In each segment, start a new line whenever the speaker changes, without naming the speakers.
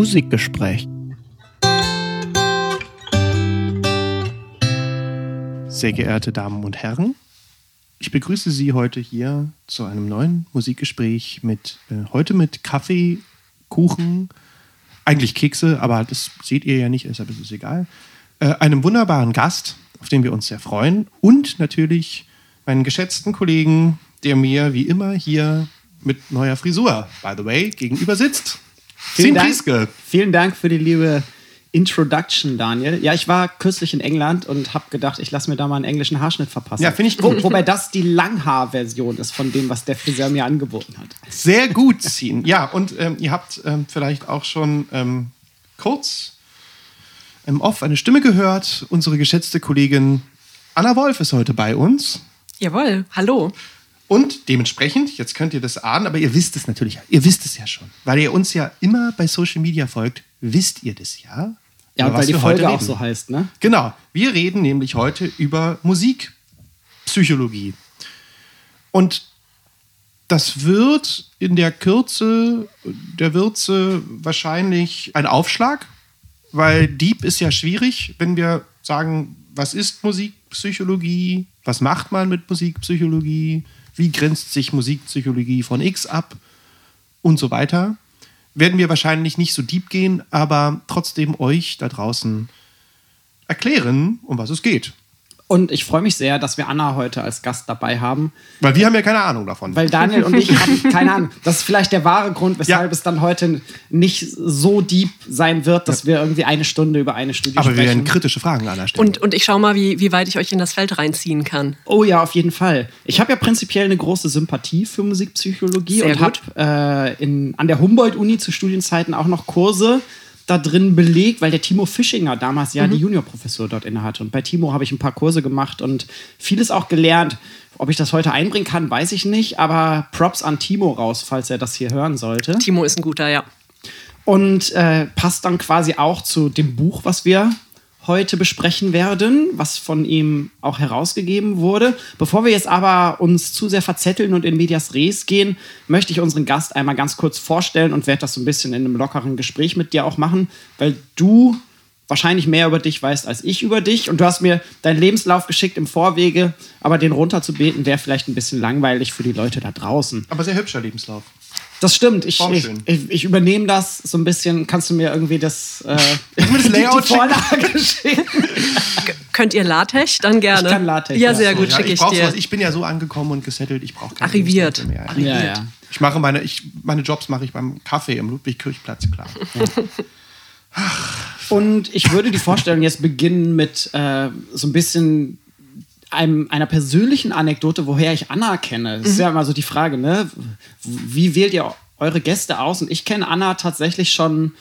Musikgespräch. Sehr geehrte Damen und Herren, ich begrüße Sie heute hier zu einem neuen Musikgespräch mit äh, heute mit Kaffee, Kuchen, eigentlich Kekse, aber das seht ihr ja nicht, deshalb ist es egal. Äh, einem wunderbaren Gast, auf den wir uns sehr freuen und natürlich meinen geschätzten Kollegen, der mir wie immer hier mit neuer Frisur, by the way, gegenüber sitzt.
Vielen Dank, vielen Dank für die liebe Introduction, Daniel. Ja, ich war kürzlich in England und habe gedacht, ich lasse mir da mal einen englischen Haarschnitt verpassen.
Ja, finde ich
Wo,
gut.
wobei das die Langhaar-Version ist von dem, was der Friseur mir angeboten hat.
Sehr gut ziehen. Ja, und ähm, ihr habt ähm, vielleicht auch schon ähm, kurz im Off eine Stimme gehört. Unsere geschätzte Kollegin Anna Wolf ist heute bei uns.
Jawohl, hallo.
Und dementsprechend, jetzt könnt ihr das ahnen, aber ihr wisst es natürlich, ihr wisst es ja schon. Weil ihr uns ja immer bei Social Media folgt, wisst ihr das ja.
Ja, weil die Folge
heute
auch so heißt, ne?
Genau. Wir reden nämlich heute über Musikpsychologie. Und das wird in der Kürze der Würze wahrscheinlich ein Aufschlag, weil Deep ist ja schwierig, wenn wir sagen, was ist Musikpsychologie, was macht man mit Musikpsychologie, wie grenzt sich Musikpsychologie von X ab und so weiter. Werden wir wahrscheinlich nicht so deep gehen, aber trotzdem euch da draußen erklären, um was es geht.
Und ich freue mich sehr, dass wir Anna heute als Gast dabei haben,
Weil wir haben ja keine Ahnung davon.
weil Daniel und ich haben keine Ahnung. Das ist vielleicht der wahre Grund, weshalb
Ja.
es dann heute nicht so deep sein wird, dass wir irgendwie eine Stunde über eine Studie
aber wir werden
sprechen.
kritische Fragen an der Stelle.
Und, und ich schaue mal, wie, wie weit ich euch in das Feld reinziehen kann.
Oh ja, auf jeden Fall. Ich habe ja prinzipiell eine große Sympathie für Musikpsychologie
Sehr
und habe äh, in- an der Humboldt-Uni zu Studienzeiten auch noch Kurse da drin belegt, weil der Timo Fischinger damals ja die Juniorprofessur dort innehatte. Und bei Timo habe ich ein paar Kurse gemacht und vieles auch gelernt. Ob ich das heute einbringen kann, weiß ich nicht, aber Props an Timo raus, falls er das hier hören sollte.
Timo ist ein guter, ja.
Und äh, passt dann quasi auch zu dem Buch, was wir heute besprechen werden, was von ihm auch herausgegeben wurde. Bevor wir jetzt aber uns zu sehr verzetteln und in Medias Res gehen, möchte ich unseren Gast einmal ganz kurz vorstellen und werde das so ein bisschen in einem lockeren Gespräch mit dir auch machen, weil du wahrscheinlich mehr über dich weißt als ich über dich und du hast mir deinen Lebenslauf geschickt im Vorwege, aber den runterzubeten wäre vielleicht ein bisschen langweilig für die Leute da draußen.
aber sehr hübscher Lebenslauf.
Das stimmt. Ich, ich, ich, ich übernehme das so ein bisschen. Kannst du mir irgendwie das, äh,
das Layout
die Vorlage schicken?
Könnt ihr LaTeX? Dann gerne.
Ich kann LaTeX,
Ja,
ja.
sehr gut,
Ja,
schicke
ich,
ich dir.
sowas. ich bin ja so angekommen und gesettelt, ich brauche keine
Arriviert.
Lebensläufe mehr.
Ja, ja.
Ich mache meine, ich, meine Jobs mache ich beim Kaffee im Ludwig-Kirchplatz, klar.
Und ich würde die Vorstellung jetzt beginnen mit äh, so ein bisschen einem, einer persönlichen Anekdote, woher ich Anna kenne. Das ist ja immer so die Frage, ne? Wie wählt ihr eure Gäste aus? Und ich kenne Anna tatsächlich schon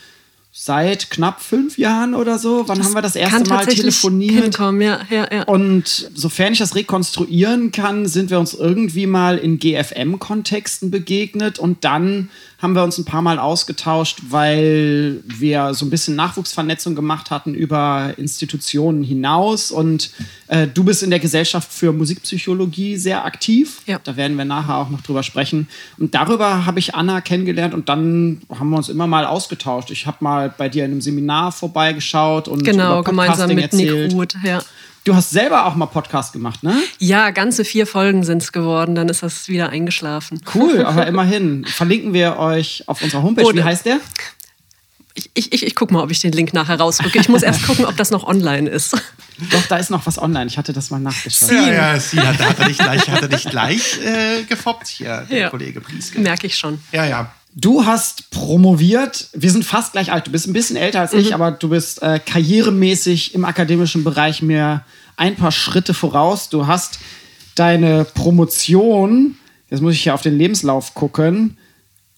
seit knapp fünf Jahren oder so. Wann haben wir das erste Mal telefoniert?
hinkommen, ja, ja, ja.
Und sofern ich das rekonstruieren kann, sind wir uns irgendwie mal in GFM-Kontexten begegnet und dann haben wir uns ein paar Mal ausgetauscht, weil wir so ein bisschen Nachwuchsvernetzung gemacht hatten über Institutionen hinaus. Und äh, du bist in der Gesellschaft für Musikpsychologie sehr aktiv.
Ja.
Da werden wir nachher auch noch drüber sprechen. Und darüber habe ich Anna kennengelernt und dann haben wir uns immer mal ausgetauscht. Ich habe mal bei dir in einem Seminar vorbeigeschaut und
genau,
über
gemeinsam
Podcasting
mit
erzählt.
Nick Ruth, ja.
Du hast selber auch mal Podcast gemacht, ne?
Ja, ganze vier Folgen sind es geworden, dann ist das wieder eingeschlafen.
Cool, aber immerhin. Verlinken wir euch auf unserer Homepage.
Oh,
Wie heißt der?
Ich, ich, ich, ich guck mal, ob ich den Link nachher rausgucke. Ich muss erst gucken, ob das noch online ist.
Doch, da ist noch was online. Ich hatte das mal nachgeschaut.
Ja, ja, sie hat, hat er dich gleich, hat er dich gleich äh, gefoppt hier, der
Ja.
Kollege Prieske.
Merke ich schon.
Ja, ja.
Du hast promoviert. Wir sind fast gleich alt. Du bist ein bisschen älter als
Mhm.
ich, aber du bist äh, karrieremäßig im akademischen Bereich mir ein paar Schritte voraus. Du hast deine Promotion, jetzt muss ich hier auf den Lebenslauf gucken,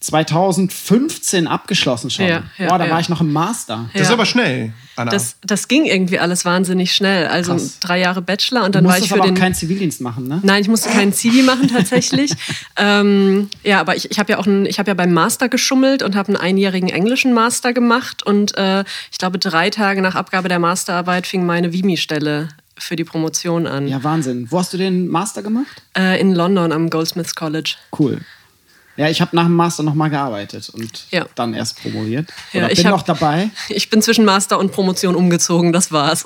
2015 abgeschlossen schon.
Ja, ja,
Boah, da
ja.
war ich noch im Master.
Das ist aber schnell, Anna.
Das, das ging irgendwie alles wahnsinnig schnell. Also
Krass.
drei Jahre Bachelor und dann war ich
musstest
für
aber
den.
auch keinen Zivildienst machen, ne?
Nein, ich musste keinen Zivi machen tatsächlich. ähm, ja, aber ich, ich habe ja auch einen, ich habe ja beim Master geschummelt und habe einen einjährigen englischen Master gemacht und äh, ich glaube drei Tage nach Abgabe der Masterarbeit fing meine Vimi-Stelle für die Promotion an.
Ja, Wahnsinn. Wo hast du den Master gemacht?
Äh, in London am Goldsmiths College.
Cool. Ja, ich habe nach dem Master nochmal gearbeitet und
Ja.
dann erst promoviert.
Ja,
Oder
ich
bin
hab-
noch dabei.
Ich bin zwischen Master und Promotion umgezogen, das war's.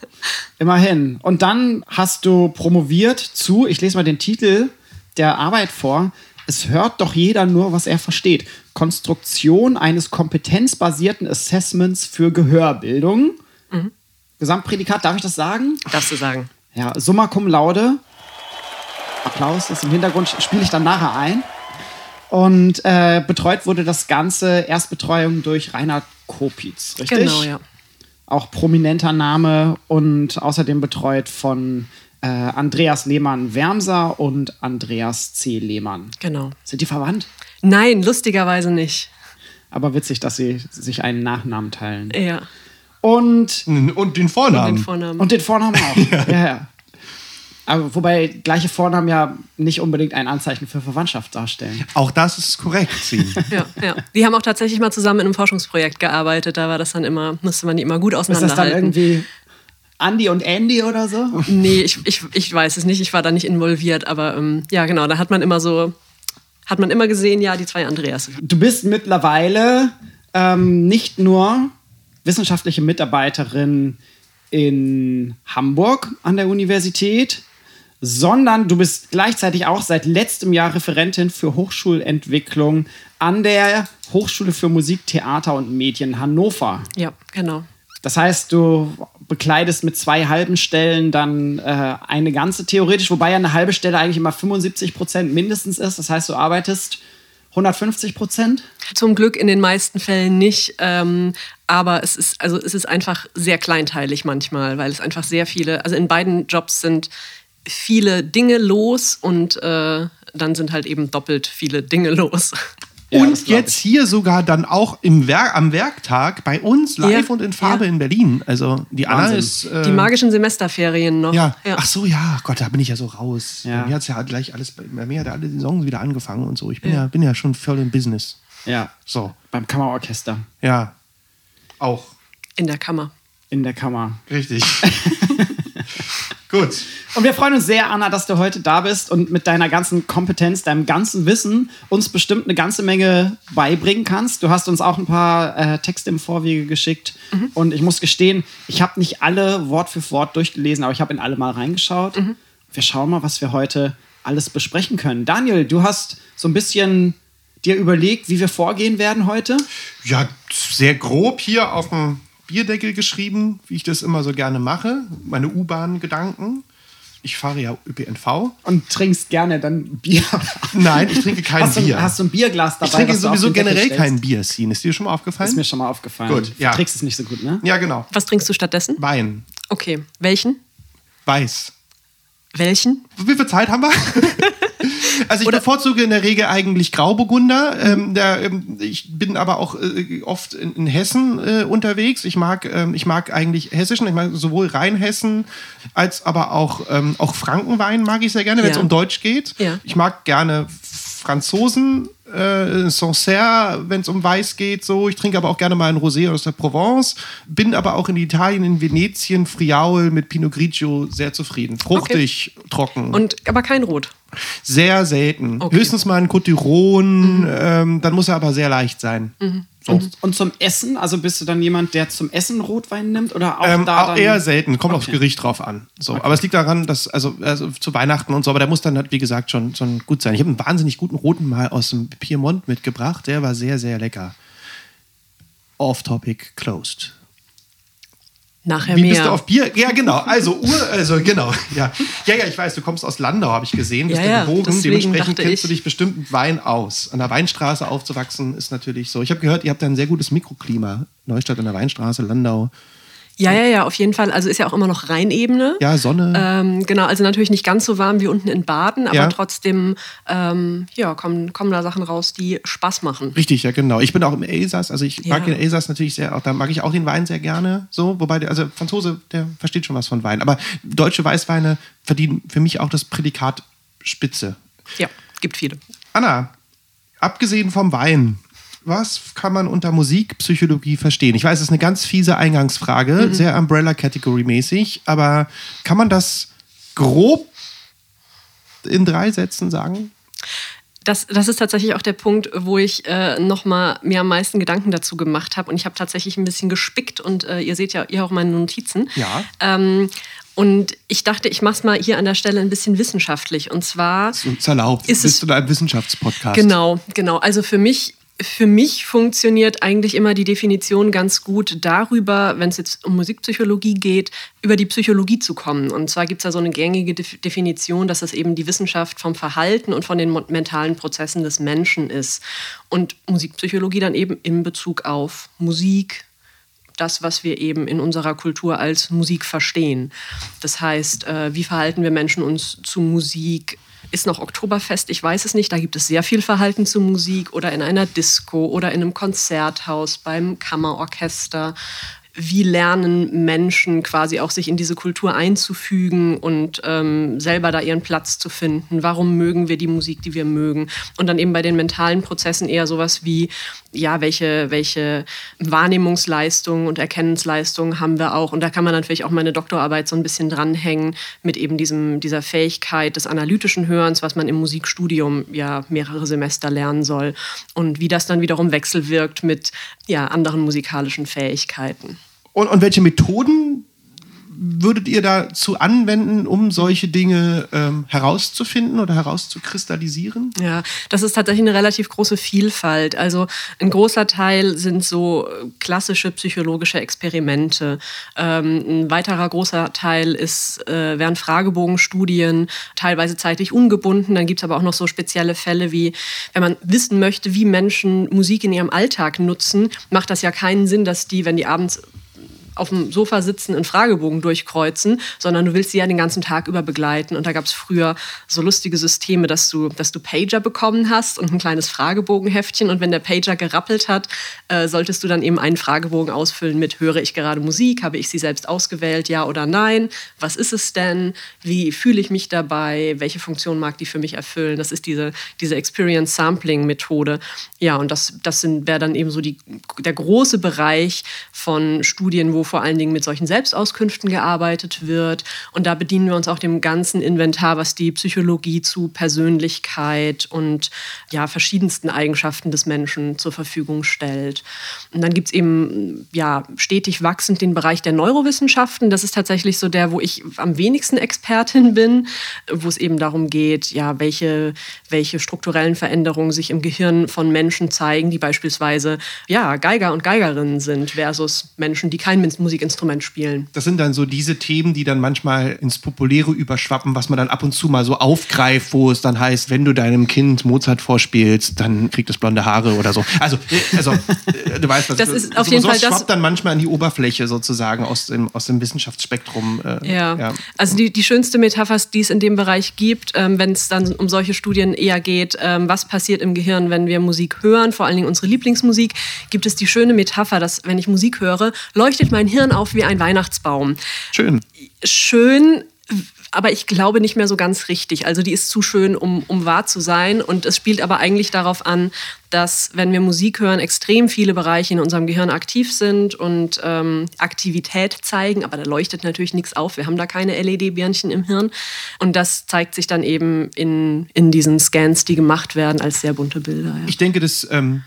Immerhin. Und dann hast du promoviert zu, ich lese mal den Titel der Arbeit vor. Es hört doch jeder nur, was er versteht. Konstruktion eines kompetenzbasierten Assessments für Gehörbildung. Gesamtprädikat, darf ich das sagen?
Darfst du sagen.
Ja, summa cum laude. Applaus ist im Hintergrund, spiele ich dann nachher ein. Und äh, betreut wurde das Ganze Erstbetreuung durch Reinhard Kopitz, richtig?
Genau, ja.
Auch prominenter Name und außerdem betreut von äh, Andreas Lehmann-Wermser und Andreas C. Lehmann.
Genau.
Sind die verwandt?
Nein, lustigerweise nicht.
Aber witzig, dass sie sich einen Nachnamen teilen.
Ja.
Und,
Und den Vornamen.
Den Vornamen.
und den Vornamen auch. ja. ja, Aber wobei gleiche Vornamen ja nicht unbedingt ein Anzeichen für Verwandtschaft darstellen.
Auch das ist korrekt, Sien.
ja, ja. Die haben auch tatsächlich mal zusammen in einem Forschungsprojekt gearbeitet. Da war das dann immer, musste man die immer gut
Ist das dann
auseinanderhalten.
irgendwie Andy und Andy oder so?
Nee, ich, ich, ich weiß es nicht. Ich war da nicht involviert, aber ähm, ja, genau, da hat man immer so, hat man immer gesehen, ja, die zwei Andreas.
Du bist mittlerweile ähm, nicht nur wissenschaftliche Mitarbeiterin in Hamburg an der Universität, sondern du bist gleichzeitig auch seit letztem Jahr Referentin für Hochschulentwicklung an der Hochschule für Musik, Theater und Medien Hannover.
Ja, genau.
Das heißt, du bekleidest mit zwei halben Stellen dann äh, eine ganze theoretisch, wobei ja eine halbe Stelle eigentlich immer 75 Prozent mindestens ist. Das heißt, du arbeitest 150 Prozent.
Zum Glück in den meisten Fällen nicht. Ähm, aber es ist, also es ist einfach sehr kleinteilig manchmal, weil es einfach sehr viele, also in beiden Jobs sind viele Dinge los und äh, dann sind halt eben doppelt viele Dinge los.
Ja,
und jetzt hier sogar dann auch im Werk, am Werktag bei uns live
Ja,
und in Farbe
ja.
in Berlin. Also die Anna
Wahnsinn.
ist. Äh,
Die magischen Semesterferien noch.
ja.
ja.
Ach so, ja, Gott, da bin ich ja so raus.
Ja.
Bei mir hat ja gleich alles, bei mir hat ja alle Saisons wieder angefangen und so. Ich bin ja, bin ja schon voll im Business.
Ja,
So,
beim Kammerorchester
ja. Auch.
In der Kammer.
in der Kammer.
Richtig. Gut.
Und wir freuen uns sehr, Anna, dass du heute da bist und mit deiner ganzen Kompetenz, deinem ganzen Wissen uns bestimmt eine ganze Menge beibringen kannst. Du hast uns auch ein paar äh, Texte im Vorwege geschickt und ich muss gestehen, ich habe nicht alle Wort für Wort durchgelesen, aber ich habe in alle mal reingeschaut. Wir schauen mal, was wir heute alles besprechen können. Daniel, du hast so ein bisschen dir überlegt, wie wir vorgehen werden heute.
Ja, sehr grob hier auf dem Bierdeckel geschrieben, wie ich das immer so gerne mache. Meine U-Bahn-Gedanken. Ich fahre ja ÖPNV.
Und trinkst gerne dann Bier.
Nein, ich trinke kein
hast du,
Bier.
Hast du ein Bierglas dabei?
ich trinke
du
sowieso generell kein Bier, Sien. Ist dir schon mal aufgefallen?
Ist mir schon mal aufgefallen.
Gut, ja.
Du trinkst es nicht so gut, ne?
ja, genau.
Was trinkst du stattdessen?
Wein.
Okay. Welchen?
Weiß.
Welchen?
Wie viel Zeit haben wir? also ich bevorzuge in der Regel eigentlich Grauburgunder. Ähm, der, ähm, ich bin aber auch äh, oft in, in Hessen äh, unterwegs. Ich mag, ähm, ich mag eigentlich hessischen, ich mag sowohl Rheinhessen als aber auch, ähm, auch Frankenwein mag ich sehr gerne, wenn es
Ja.
um Deutsch geht.
Ja.
Ich mag gerne Franzosen, äh, Sancerre, wenn es um Weiß geht. So. Ich trinke aber auch gerne mal ein Rosé aus der Provence. Bin aber auch in Italien, in Venetien, Friaul mit Pinot Grigio sehr zufrieden. Fruchtig, trocken.
Und aber kein Rot.
Sehr selten.
Okay.
Höchstens mal ein Cotiron, ähm, dann muss er aber sehr leicht sein. So.
Und, und zum Essen, also bist du dann jemand, der zum Essen Rotwein nimmt oder auch
Ähm,
da
auch
dann
eher selten, kommt aufs
Okay.
Gericht drauf an. So. Aber es liegt daran, dass, also, also zu Weihnachten und so, aber der muss dann halt, wie gesagt, schon, schon gut sein. Ich habe einen wahnsinnig guten roten mal aus dem Piemont mitgebracht, der war sehr, sehr lecker. Off-Topic closed.
Nachher
Wie
mehr.
bist du auf Bier? Ja, genau. Also, Ur, also genau. Ja. ja, ja, ich weiß, du kommst aus Landau, habe ich gesehen. Bist
Ja,
ja,
deswegen
Dementsprechend kennst du
ich-
dich bestimmt mit Wein aus. An der Weinstraße aufzuwachsen ist natürlich so. Ich habe gehört, ihr habt da ein sehr gutes Mikroklima. Neustadt an der Weinstraße, Landau.
Ja, ja, ja, auf jeden Fall. Also ist ja auch immer noch Rheinebene.
Ja, Sonne.
Ähm, genau, also natürlich nicht ganz so warm wie unten in Baden, aber
Ja.
trotzdem ähm, ja, kommen, kommen da Sachen raus, die Spaß machen.
Richtig, ja, genau. Ich bin auch im Elsass, also ich mag
Ja.
den Elsass natürlich sehr, auch da mag ich auch den Wein sehr gerne. So, wobei, der, also Franzose, der versteht schon was von Wein. Aber deutsche Weißweine verdienen für mich auch das Prädikat Spitze.
Ja, gibt viele.
Anna, abgesehen vom Wein, was kann man unter Musikpsychologie verstehen? Ich weiß, es ist eine ganz fiese Eingangsfrage, sehr Umbrella-Category-mäßig, aber kann man das grob in drei Sätzen sagen?
Das, das ist tatsächlich auch der Punkt, wo ich äh, nochmal mir am meisten Gedanken dazu gemacht habe. Und ich habe tatsächlich ein bisschen gespickt und äh, ihr seht ja ihr auch meine Notizen.
Ja.
Ähm, und ich dachte, ich mache es mal hier an der Stelle ein bisschen wissenschaftlich. Und zwar.
Ist uns erlaubt.
Ist
Bist du da ein Wissenschaftspodcast?
Genau, genau. Also für mich für mich funktioniert eigentlich immer die Definition ganz gut darüber, wenn es jetzt um Musikpsychologie geht, über die Psychologie zu kommen. Und zwar gibt es da so eine gängige Definition, dass das eben die Wissenschaft vom Verhalten und von den mentalen Prozessen des Menschen ist. Und Musikpsychologie dann eben in Bezug auf Musik, das, was wir eben in unserer Kultur als Musik verstehen. Das heißt, äh, wie verhalten wir Menschen uns zu Musik? Ist noch Oktoberfest? Ich weiß es nicht. Da gibt es sehr viel Verhalten zu Musik oder in einer Disco oder in einem Konzerthaus, beim Kammerorchester wie lernen Menschen quasi auch sich in diese Kultur einzufügen und ähm, selber da ihren Platz zu finden. Warum mögen wir die Musik, die wir mögen? Und dann eben bei den mentalen Prozessen eher sowas wie, ja, welche, welche Wahrnehmungsleistungen und Erkennensleistungen haben wir auch? Und da kann man natürlich auch meine Doktorarbeit so ein bisschen dranhängen mit eben diesem, dieser Fähigkeit des analytischen Hörens, was man im Musikstudium ja mehrere Semester lernen soll. Und wie das dann wiederum wechselwirkt mit ja, anderen musikalischen Fähigkeiten.
Und, und welche Methoden würdet ihr dazu anwenden, um solche Dinge ähm, herauszufinden oder herauszukristallisieren?
Ja, das ist tatsächlich eine relativ große Vielfalt. Also ein großer Teil sind so klassische psychologische Experimente. Ähm, ein weiterer großer Teil ist, äh, wären Fragebogenstudien, teilweise zeitlich ungebunden. Dann gibt es aber auch noch so spezielle Fälle wie, wenn man wissen möchte, wie Menschen Musik in ihrem Alltag nutzen, macht das ja keinen Sinn, dass die, wenn die abends auf dem Sofa sitzen, einen Fragebogen durchkreuzen, sondern du willst sie ja den ganzen Tag über begleiten. Und da gab es früher so lustige Systeme, dass du, dass du Pager bekommen hast und ein kleines Fragebogenheftchen. Und wenn der Pager gerappelt hat, äh, solltest du dann eben einen Fragebogen ausfüllen mit, höre ich gerade Musik? Habe ich sie selbst ausgewählt? Ja oder nein? Was ist es denn? Wie fühle ich mich dabei? Welche Funktion mag die für mich erfüllen? Das ist diese, diese Experience Sampling Methode. Ja, und das, das wäre dann eben so die, der große Bereich von Studien, wo vor allen Dingen mit solchen Selbstauskünften gearbeitet wird. Und da bedienen wir uns auch dem ganzen Inventar, was die Psychologie zu Persönlichkeit und ja, verschiedensten Eigenschaften des Menschen zur Verfügung stellt. Und dann gibt es eben ja, stetig wachsend den Bereich der Neurowissenschaften. Das ist tatsächlich so der, wo ich am wenigsten Expertin bin, wo es eben darum geht, ja, welche, welche strukturellen Veränderungen sich im Gehirn von Menschen zeigen, die beispielsweise ja, Geiger und Geigerinnen sind, versus Menschen, die kein Musikinstrument spielen.
Das sind dann so diese Themen, die dann manchmal ins Populäre überschwappen, was man dann ab und zu mal so aufgreift, wo es dann heißt, wenn du deinem Kind Mozart vorspielst, dann kriegt es blonde Haare oder so. Also, also äh, du weißt, was
das ist. Auf so, jeden
Fall
das
schwappt dann manchmal an die Oberfläche sozusagen aus dem, aus dem Wissenschaftsspektrum.
Äh, ja. ja. also die, die schönste Metapher, die es in dem Bereich gibt, ähm, wenn es dann um solche Studien eher geht, ähm, was passiert im Gehirn, wenn wir Musik hören, vor allen Dingen unsere Lieblingsmusik, gibt es die schöne Metapher, dass wenn ich Musik höre, leuchtet mein Hirn auf wie ein Weihnachtsbaum.
Schön.
Schön, aber ich glaube nicht mehr so ganz richtig. Also die ist zu schön, um, um wahr zu sein. Und es spielt aber eigentlich darauf an, dass, wenn wir Musik hören, extrem viele Bereiche in unserem Gehirn aktiv sind und ähm, Aktivität zeigen. Aber da leuchtet natürlich nichts auf. Wir haben da keine LED-Birnchen im Hirn. Und das zeigt sich dann eben in, in diesen Scans, die gemacht werden, als sehr bunte Bilder. Ja.
Ich denke, das. Ähm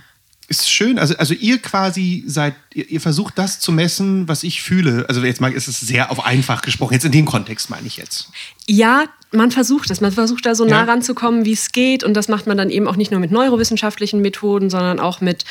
ist schön. Also, also ihr quasi seid, ihr, ihr, versucht das zu messen, was ich fühle. Also jetzt mal ist es sehr auf einfach gesprochen. Jetzt in dem Kontext meine ich jetzt.
Ja, man versucht es. Man versucht da so nah ranzukommen, wie es geht. Und das macht man dann eben auch nicht nur mit neurowissenschaftlichen Methoden, sondern auch mit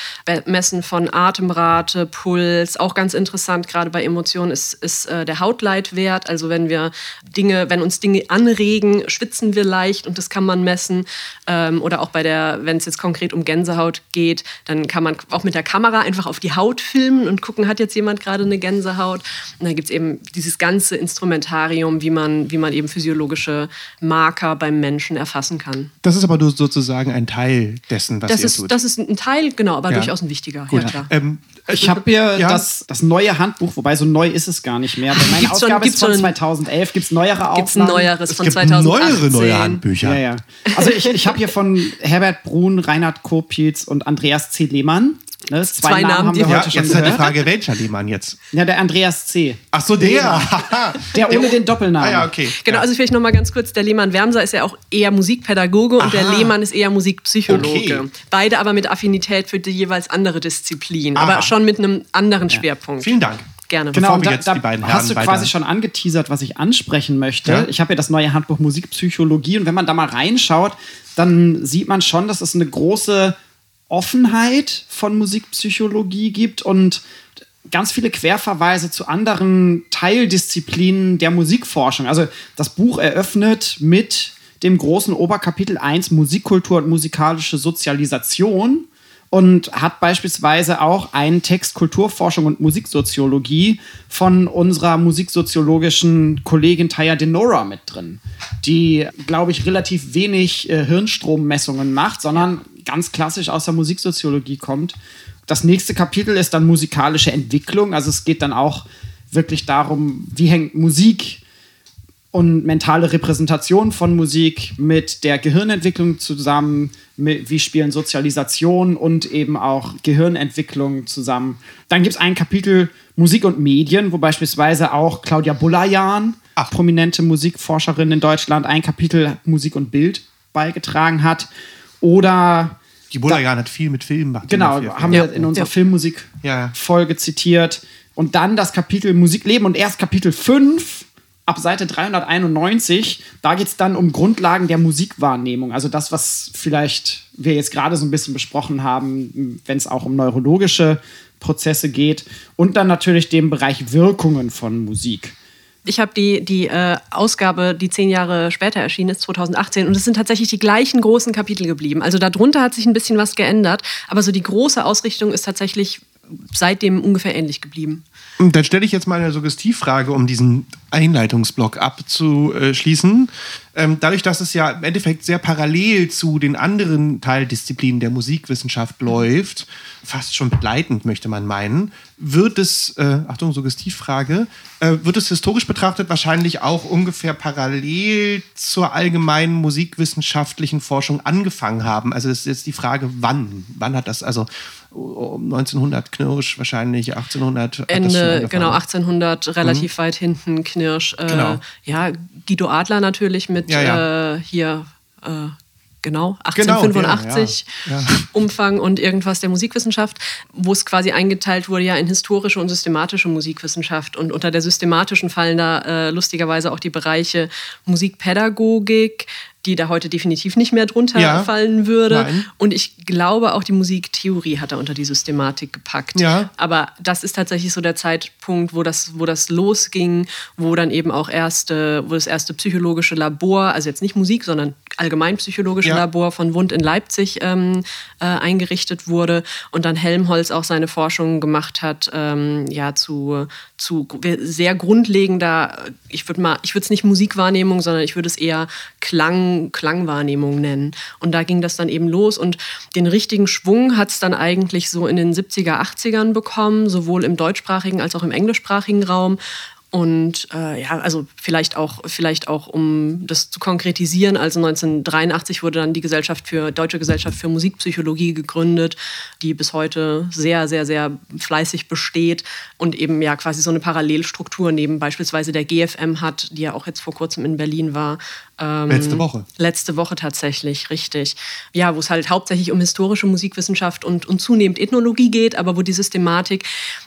Messen von Atemrate, Puls. Auch ganz interessant, gerade bei Emotionen ist, ist äh, der Hautleitwert. Also wenn wir Dinge, wenn uns Dinge anregen, schwitzen wir leicht und das kann man messen. Ähm, oder auch bei der, wenn es jetzt konkret um Gänsehaut geht, dann kann man auch mit der Kamera einfach auf die Haut filmen und gucken, hat jetzt jemand gerade eine Gänsehaut. Und dann gibt es eben dieses ganze Instrumentarium, wie man, wie man eben physiologische Marker beim Menschen erfassen kann.
Das ist aber nur sozusagen ein Teil dessen, was
das
ihr
ist,
tut.
Das ist ein Teil, genau, aber ja. durchaus ein wichtiger.
Gut. Ja, ähm, ich habe hier ja. das, das neue Handbuch, wobei so neu ist es gar nicht mehr. Bei meiner gibt's Ausgabe schon, ist von 2011. Gibt es neuere Aufnahmen? Gibt es
ein neueres
es
von 2018?
neuere neue Handbücher.
Ja, ja. Also ich, ich habe hier von Herbert Brun, Reinhard Kopitz und Andreas C. Lehmann Ne?
Zwei Namen,
haben
die
wir
wir-
Ja,
heute
jetzt
schon
ist halt die
gehört.
Frage, welcher Lehmann jetzt?
Ja, der Andreas C.
Ach so, der.
Der ohne den Doppelnamen.
Ah ja, okay.
Genau,
ja.
also vielleicht noch mal ganz kurz, der Lehmann Wermser ist ja auch eher Musikpädagoge und der
Aha.
Lehmann ist eher Musikpsychologe.
Okay.
Beide aber mit Affinität für die jeweils andere Disziplin,
Aha.
aber schon mit einem anderen Schwerpunkt.
Vielen Dank.
Gerne.
Genau,
Bevor
und
wir
da,
jetzt
da
die
hast du
weiter-
quasi schon angeteasert, was ich ansprechen möchte.
Ja.
Ich habe ja das neue Handbuch Musikpsychologie und wenn man da mal reinschaut, dann sieht man schon, dass es eine große Offenheit von Musikpsychologie gibt und ganz viele Querverweise zu anderen Teildisziplinen der Musikforschung. Also das Buch eröffnet mit dem großen Oberkapitel 1 Musikkultur und musikalische Sozialisation und hat beispielsweise auch einen Text Kulturforschung und Musiksoziologie von unserer musiksoziologischen Kollegin Taya Denora mit drin, die, glaube ich, relativ wenig äh, Hirnstrommessungen macht, sondern ganz klassisch aus der Musiksoziologie kommt. Das nächste Kapitel ist dann musikalische Entwicklung. Also es geht dann auch wirklich darum, wie hängt Musik und mentale Repräsentation von Musik mit der Gehirnentwicklung zusammen, wie spielen Sozialisation und eben auch Gehirnentwicklung zusammen. Dann gibt es ein Kapitel Musik und Medien, wo beispielsweise auch Claudia Bulayan,
Ach.
prominente Musikforscherin in Deutschland, ein Kapitel Musik und Bild beigetragen hat. Oder
Die Bulayan hat viel mit Filmen gemacht.
Genau, haben wir in unserer
Ja.
Filmmusik-Folge zitiert. Und dann das Kapitel Musikleben und erst Kapitel 5 ab Seite 391. Da geht es dann um Grundlagen der Musikwahrnehmung. Also das, was vielleicht wir jetzt gerade so ein bisschen besprochen haben, wenn es auch um neurologische Prozesse geht. Und dann natürlich dem Bereich Wirkungen von Musik.
Ich habe die, die äh, Ausgabe, die zehn Jahre später erschienen ist, 2018, und es sind tatsächlich die gleichen großen Kapitel geblieben. Also darunter hat sich ein bisschen was geändert, aber so die große Ausrichtung ist tatsächlich seitdem ungefähr ähnlich geblieben.
Dann stelle ich jetzt mal eine Suggestivfrage, um diesen Einleitungsblock abzuschließen. Ähm, dadurch, dass es ja im Endeffekt sehr parallel zu den anderen Teildisziplinen der Musikwissenschaft läuft, fast schon begleitend, möchte man meinen, wird es, äh, Achtung, Suggestivfrage, äh, wird es historisch betrachtet wahrscheinlich auch ungefähr parallel zur allgemeinen musikwissenschaftlichen Forschung angefangen haben. Also es ist jetzt die Frage, wann? Wann hat das, also um 1900 Knirsch wahrscheinlich, 1800 hat das schon
Ende, genau, 1800, relativ weit hinten, Knirsch. Äh,
Genau.
Ja, Guido Adler natürlich mit
Ja, ja.
Äh, hier, äh, genau,
Genau,
1885
der, ja.
Umfang und irgendwas der Musikwissenschaft, wo es quasi eingeteilt wurde ja in historische und systematische Musikwissenschaft. Und unter der systematischen fallen da lustigerweise auch die Bereiche Musikpädagogik, die da heute definitiv nicht mehr drunter
Ja.
fallen würde.
Nein.
Und ich glaube, auch die Musiktheorie hat er unter die Systematik gepackt.
Ja.
Aber das ist tatsächlich so der Zeitpunkt, wo das, wo das losging, wo dann eben auch erste, wo das erste psychologische Labor, also jetzt nicht Musik, sondern allgemein psychologische
Ja.
Labor von Wundt in Leipzig ähm, äh, eingerichtet wurde und dann Helmholtz auch seine Forschung gemacht hat, ähm, ja, zu, zu sehr grundlegender, ich würde mal, ich würde es nicht Musikwahrnehmung, sondern ich würde es eher Klang, Klangwahrnehmung nennen. Und da ging das dann eben los und den richtigen Schwung hat es dann eigentlich so in den 70er, 80ern bekommen, sowohl im deutschsprachigen als auch im englischsprachigen Raum. Und äh, ja, also vielleicht auch, vielleicht auch, um das zu konkretisieren, also 1983 wurde dann die Gesellschaft für Deutsche Gesellschaft für Musikpsychologie gegründet, die bis heute sehr, sehr, sehr fleißig besteht und eben ja quasi so eine Parallelstruktur neben beispielsweise der GFM hat, die ja auch jetzt vor kurzem in Berlin war. Ähm,
Letzte Woche.
Letzte Woche tatsächlich, richtig. Ja, wo es halt hauptsächlich um historische Musikwissenschaft und, und zunehmend Ethnologie geht, aber wo die Systematik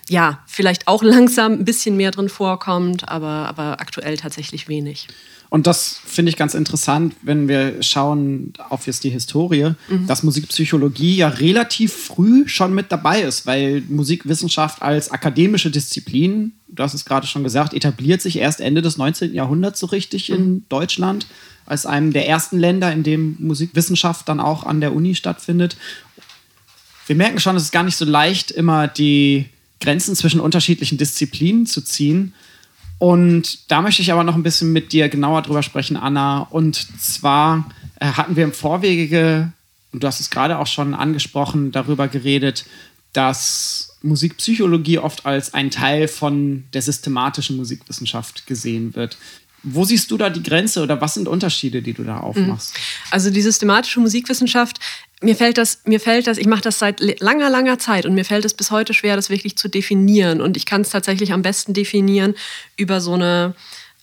ja vielleicht auch langsam ein bisschen mehr drin vorkommt, aber, aber aktuell tatsächlich wenig.
Und das finde ich ganz interessant, wenn wir schauen auf jetzt die Historie, dass Musikpsychologie ja relativ früh schon mit dabei ist, weil Musikwissenschaft als akademische Disziplin, du hast es gerade schon gesagt, etabliert sich erst Ende des 19. Jahrhunderts so richtig in Deutschland als einem der ersten Länder, in dem Musikwissenschaft dann auch an der Uni stattfindet. Wir merken schon, es ist gar nicht so leicht, immer die Grenzen zwischen unterschiedlichen Disziplinen zu ziehen. Und da möchte ich aber noch ein bisschen mit dir genauer drüber sprechen, Anna. Und zwar äh, hatten wir im Vorwege, und du hast es gerade auch schon angesprochen, darüber geredet, dass Musikpsychologie oft als ein Teil von der systematischen Musikwissenschaft gesehen wird. Wo siehst du da die Grenze oder was sind Unterschiede, die du da aufmachst?
Also die systematische Musikwissenschaft mir fällt das, mir fällt das, ich mache das seit langer, langer Zeit und mir fällt es bis heute schwer, das wirklich zu definieren. Und ich kann es tatsächlich am besten definieren über so eine,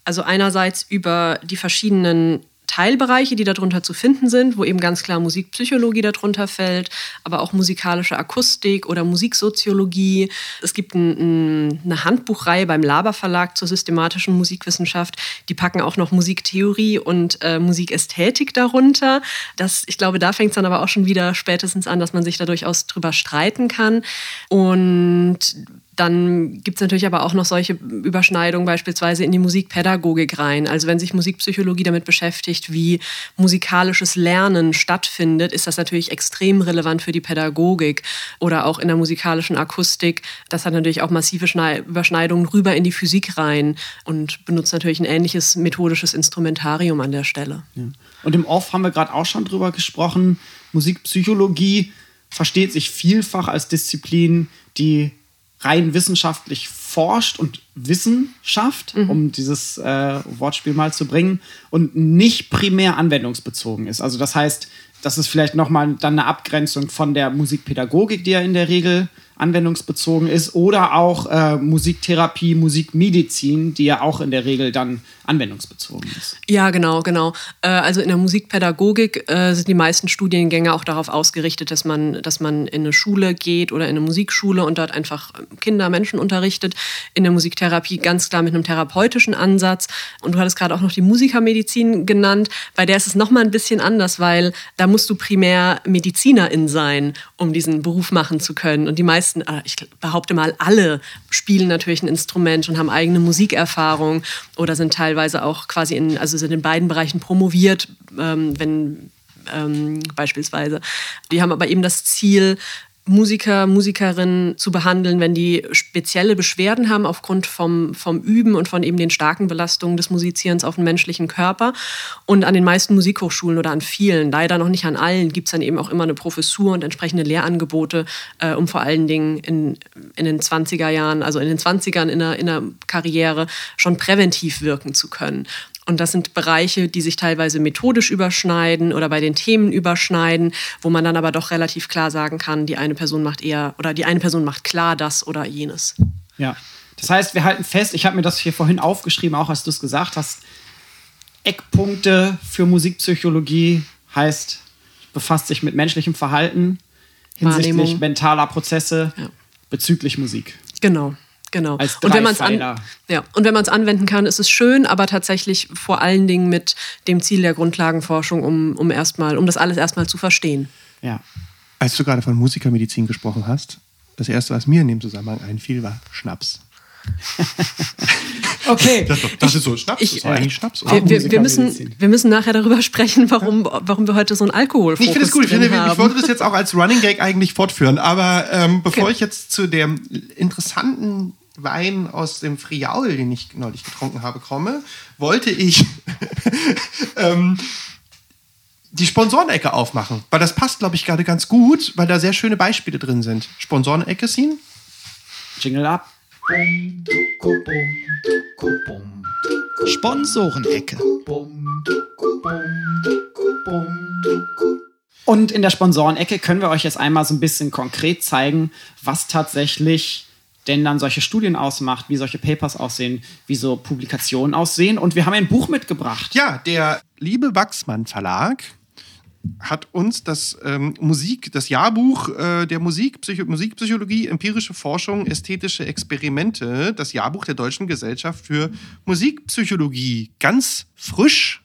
also einerseits über die verschiedenen Teilbereiche, die darunter zu finden sind, wo eben ganz klar Musikpsychologie darunter fällt, aber auch musikalische Akustik oder Musiksoziologie. Es gibt ein, ein, eine Handbuchreihe beim Laber Verlag zur systematischen Musikwissenschaft. Die packen auch noch Musiktheorie und äh, Musikästhetik darunter. Das, ich glaube, da fängt es dann aber auch schon wieder spätestens an, dass man sich da durchaus drüber streiten kann. Und dann gibt es natürlich aber auch noch solche Überschneidungen beispielsweise in die Musikpädagogik rein. Also wenn sich Musikpsychologie damit beschäftigt, wie musikalisches Lernen stattfindet, ist das natürlich extrem relevant für die Pädagogik oder auch in der musikalischen Akustik. Das hat natürlich auch massive Überschneidungen rüber in die Physik rein und benutzt natürlich ein ähnliches methodisches Instrumentarium an der Stelle.
Ja. Und im Off haben wir gerade auch schon drüber gesprochen. Musikpsychologie versteht sich vielfach als Disziplin, die rein wissenschaftlich forscht und Wissen schafft, mhm. um dieses äh, Wortspiel mal zu bringen, und nicht primär anwendungsbezogen ist. Also das heißt, das ist vielleicht nochmal dann eine Abgrenzung von der Musikpädagogik, die ja in der Regel anwendungsbezogen ist, oder auch äh, Musiktherapie, Musikmedizin, die ja auch in der Regel dann anwendungsbezogen ist.
Ja, genau, genau. Äh, also in der Musikpädagogik äh, sind die meisten Studiengänge auch darauf ausgerichtet, dass man, dass man in eine Schule geht oder in eine Musikschule und dort einfach Kinder, Menschen unterrichtet. In der Musiktherapie ganz klar mit einem therapeutischen Ansatz. Und du hattest gerade auch noch die Musikermedizin genannt. Bei der ist es nochmal ein bisschen anders, weil da musst du primär Medizinerin sein, um diesen Beruf machen zu können. Und die meisten, äh, ich behaupte mal, alle spielen natürlich ein Instrument und haben eigene Musikerfahrung oder sind teilweise auch quasi in, also sind in beiden Bereichen promoviert, ähm, wenn ähm, beispielsweise. Die haben aber eben das Ziel, Musiker, Musikerinnen zu behandeln, wenn die spezielle Beschwerden haben aufgrund vom, vom Üben und von eben den starken Belastungen des Musizierens auf den menschlichen Körper. Und an den meisten Musikhochschulen oder an vielen, leider noch nicht an allen, gibt es dann eben auch immer eine Professur und entsprechende Lehrangebote, äh, um vor allen Dingen in, in den 20er Jahren, also in den 20ern in der, in der Karriere schon präventiv wirken zu können. Und das sind Bereiche, die sich teilweise methodisch überschneiden oder bei den Themen überschneiden, wo man dann aber doch relativ klar sagen kann, die eine Person macht eher oder die eine Person macht klar das oder jenes.
Ja. Das heißt, wir halten fest, ich habe mir das hier vorhin aufgeschrieben, auch als du es gesagt hast. Eckpunkte für Musikpsychologie heißt, befasst sich mit menschlichem Verhalten hinsichtlich Wahrnehmung. mentaler Prozesse ja. bezüglich Musik.
Genau. Genau. und wenn man es an, ja, und wenn man es anwenden kann, ist es schön, aber tatsächlich vor allen Dingen mit dem Ziel der Grundlagenforschung, um, um erstmal, um das alles erstmal zu verstehen.
Ja. Als du gerade von Musikermedizin gesprochen hast, das erste, was mir in dem Zusammenhang einfiel, war Schnaps.
okay.
Das, das, ist so Schnaps, ich, das war eigentlich Schnaps.
Wir, wir, wir, müssen, wir müssen nachher darüber sprechen, warum, warum wir heute so ein Alkohol
Ich finde es gut. Ich, finde, ich wollte das jetzt auch als Running Gag eigentlich fortführen. Aber ähm, bevor okay. ich jetzt zu dem interessanten Wein aus dem Friaul, den ich neulich getrunken habe, komme, wollte ich ähm, die Sponsorenecke aufmachen. Weil das passt, glaube ich, gerade ganz gut, weil da sehr schöne Beispiele drin sind. Sponsorenecke, Scene?
Jingle ab. Sponsorenecke. Und in der Sponsorenecke können wir euch jetzt einmal so ein bisschen konkret zeigen, was tatsächlich denn dann solche Studien ausmacht, wie solche Papers aussehen, wie so Publikationen aussehen. Und wir haben ein Buch mitgebracht.
Ja, der liebe Wachsmann Verlag hat uns das ähm, Musik, das Jahrbuch äh, der Musikpsycho Musikpsychologie, empirische Forschung, ästhetische Experimente, das Jahrbuch der Deutschen Gesellschaft für Musikpsychologie, ganz frisch,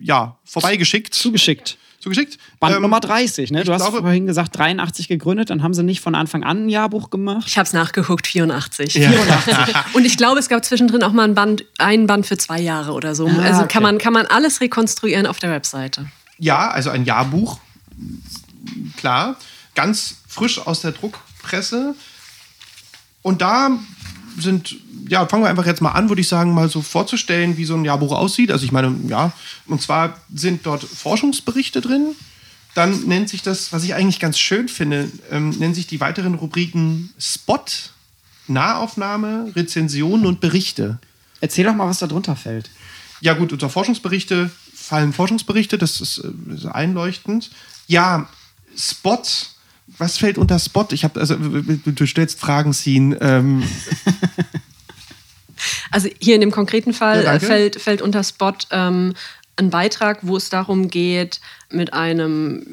ja, vorbeigeschickt.
Zugeschickt
zugeschickt.
Band ähm, Nummer 30, ne? Du hast glaube, vorhin gesagt 83 gegründet, dann haben sie nicht von Anfang an ein Jahrbuch gemacht.
Ich habe es nachgeguckt, 84. Ja. 84. Und ich glaube, es gab zwischendrin auch mal ein Band, einen Band für zwei Jahre oder so. Ah, also okay. kann, man, kann man alles rekonstruieren auf der Webseite.
Ja, also ein Jahrbuch, klar, ganz frisch aus der Druckpresse. Und da sind, ja, fangen wir einfach jetzt mal an, würde ich sagen, mal so vorzustellen, wie so ein Jahrbuch aussieht. Also ich meine, ja, und zwar sind dort Forschungsberichte drin. Dann nennt sich das, was ich eigentlich ganz schön finde, ähm, nennen sich die weiteren Rubriken Spot, Nahaufnahme, Rezensionen und Berichte.
Erzähl doch mal, was da drunter fällt.
Ja gut, unter Forschungsberichte fallen Forschungsberichte, das ist, äh, ist einleuchtend. Ja, Spot. Was fällt unter Spot? Ich habe also du stellst Fragen ziehen. Ähm,
Also hier in dem konkreten Fall
Ja,
äh, fällt, fällt unter Spot ähm, ein Beitrag, wo es darum geht, mit einem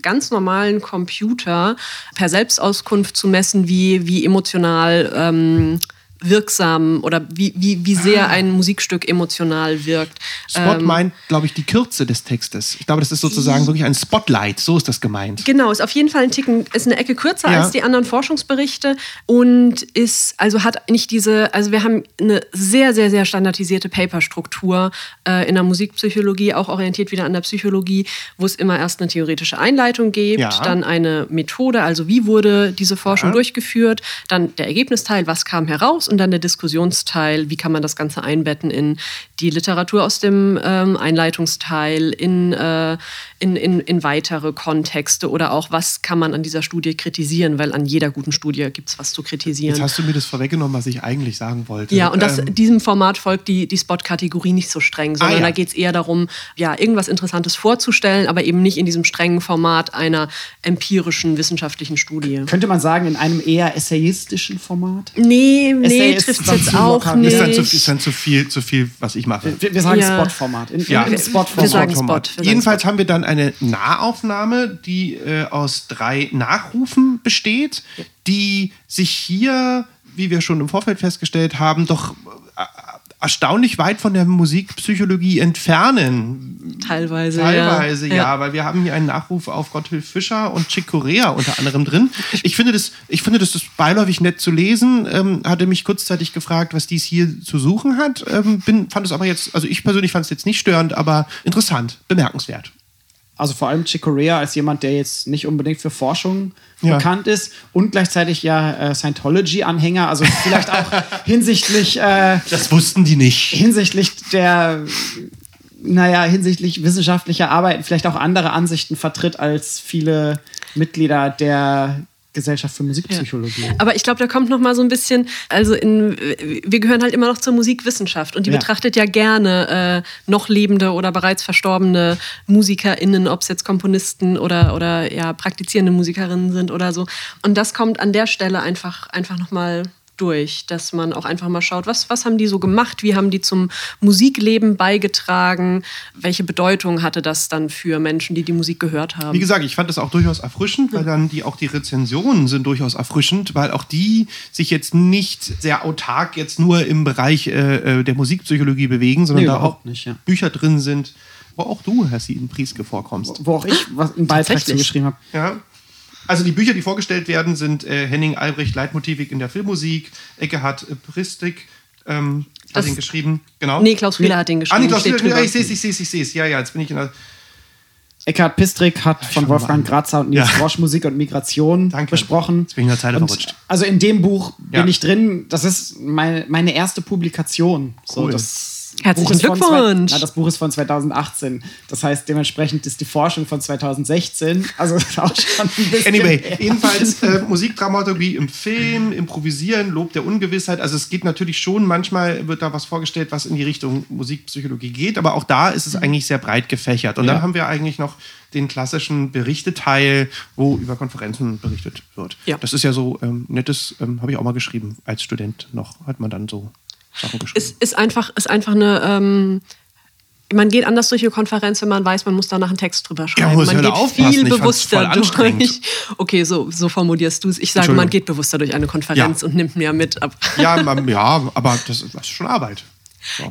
ganz normalen Computer per Selbstauskunft zu messen, wie, wie emotional ähm, wirksam oder wie, wie, wie sehr ein Musikstück emotional wirkt.
Spot
Ähm,
meint, glaube ich, die Kürze des Textes. Ich glaube, das ist sozusagen wirklich ein Spotlight. So ist das gemeint.
Genau, ist auf jeden Fall ein Ticken, ist eine Ecke kürzer
Ja.
als die anderen Forschungsberichte und ist, also hat nicht diese, also wir haben eine sehr, sehr, sehr standardisierte Paperstruktur äh, in der Musikpsychologie, auch orientiert wieder an der Psychologie, wo es immer erst eine theoretische Einleitung gibt,
Ja.
dann eine Methode, also wie wurde diese Forschung
Ja.
durchgeführt, dann der Ergebnisteil, was kam heraus und dann der Diskussionsteil, wie kann man das Ganze einbetten in die Literatur aus dem ähm, Einleitungsteil, in, äh, in, in, in weitere Kontexte oder auch, was kann man an dieser Studie kritisieren, weil an jeder guten Studie gibt es was zu kritisieren.
Jetzt hast du mir das vorweggenommen, was ich eigentlich sagen wollte.
Ja, und das,
Ähm,
diesem Format folgt die, die Spot-Kategorie nicht so streng, sondern
Ah, ja.
da geht es eher darum, ja, irgendwas Interessantes vorzustellen, aber eben nicht in diesem strengen Format einer empirischen wissenschaftlichen Studie.
Könnte man sagen, in einem eher essayistischen Format?
Nee, nee, trifft es jetzt auch nicht.
ist, dann zu, ist dann zu viel, zu viel, was ich mache.
Wir, wir sagen
Ja.
Spot-Format. In,
Ja.
Wir sagen. Spot, wir sagen
Jedenfalls haben wir dann eine Nahaufnahme, die äh, aus drei Nachrufen besteht, die sich hier, wie wir schon im Vorfeld festgestellt haben, doch äh, erstaunlich weit von der Musikpsychologie entfernen.
Teilweise,
Teilweise, ja.
ja.
weil wir haben hier einen Nachruf auf Gotthilf Fischer und Chick Corea unter anderem drin. Ich finde das, ich finde das ist beiläufig nett zu lesen. Ähm, hatte mich kurzzeitig gefragt, was dies hier zu suchen hat. Ähm, bin, fand es aber jetzt, also ich persönlich fand es jetzt nicht störend, aber interessant, bemerkenswert.
Also vor allem Chick Corea als jemand, der jetzt nicht unbedingt für Forschung
Ja.
bekannt ist und gleichzeitig ja äh, Scientology-Anhänger, also vielleicht auch hinsichtlich, äh,
Das wussten die nicht.
hinsichtlich der, naja, hinsichtlich wissenschaftlicher Arbeiten vielleicht auch andere Ansichten vertritt als viele Mitglieder der Gesellschaft für Musikpsychologie.
Aber ich glaube, da kommt noch mal so ein bisschen, also in, wir gehören halt immer noch zur Musikwissenschaft und die
Ja.
betrachtet ja gerne äh, noch lebende oder bereits verstorbene MusikerInnen, ob es jetzt Komponisten oder, oder ja, praktizierende Musikerinnen sind oder so. Und das kommt an der Stelle einfach, einfach noch mal durch, dass man auch einfach mal schaut, was, was haben die so gemacht, wie haben die zum Musikleben beigetragen, welche Bedeutung hatte das dann für Menschen, die die Musik gehört haben.
Wie gesagt, ich fand das auch durchaus erfrischend, weil dann die auch die Rezensionen sind durchaus erfrischend, weil auch die sich jetzt nicht sehr autark jetzt nur im Bereich äh, äh, der Musikpsychologie bewegen, sondern
Nee,
da auch
nicht, ja.
Bücher drin sind, wo auch du, Herr Sieden Prieske, vorkommst.
Wo auch ich was, einen Beitrag zugeschrieben habe.
Ja. Also die Bücher, die vorgestellt werden, sind äh, Henning Albrecht Leitmotivik in der Filmmusik, Eckehard Pristik, ähm, hat
Das-
ihn geschrieben, genau.
Nee, Klaus Frieler hat den
Ah,
geschrieben.
nee, Klaus ja,
drüber.
ich sehe es, ich sehe es, ich sehe es. Ja, ja, jetzt bin ich in der...
Eckhard Pistrik hat von Wolfgang
an.
Grazer und Nils
Ja.
Frosch Musik und Migration
Danke.
besprochen.
Jetzt bin ich in der Zeile
Und
verrutscht.
Also in dem Buch bin
Ja.
ich drin. Das ist meine, meine erste Publikation. So,
Cool.
das
Herzlichen
Buch ist von
Glückwunsch.
Zwei, na, das Buch ist von 2018. Das heißt, dementsprechend ist die Forschung von 2016. Also ist auch schon ein bisschen.
Anyway,
her.
jedenfalls äh, Musikdramaturgie im Film, Improvisieren, Lob der Ungewissheit. Also es geht natürlich schon, manchmal wird da was vorgestellt, was in die Richtung Musikpsychologie geht, aber auch da ist es eigentlich sehr breit gefächert. Und
Ja.
dann haben wir eigentlich noch den klassischen Berichteteil, wo über Konferenzen berichtet wird.
Ja.
Das ist ja so ähm, nettes, ähm, habe ich auch mal geschrieben, als Student noch, hat man dann so Sachen geschrieben.
ist, ist, einfach, ist einfach eine. Ähm, man geht anders durch eine Konferenz, wenn man weiß, man muss danach einen Text drüber schreiben.
muss
man
ja
geht
aufpassen,
viel bewusster durch. Okay, so, so formulierst du es. Ich sage, man geht bewusster durch eine Konferenz
Ja.
und nimmt mehr mit ab.
ja, man, ja, aber das ist, schon Arbeit.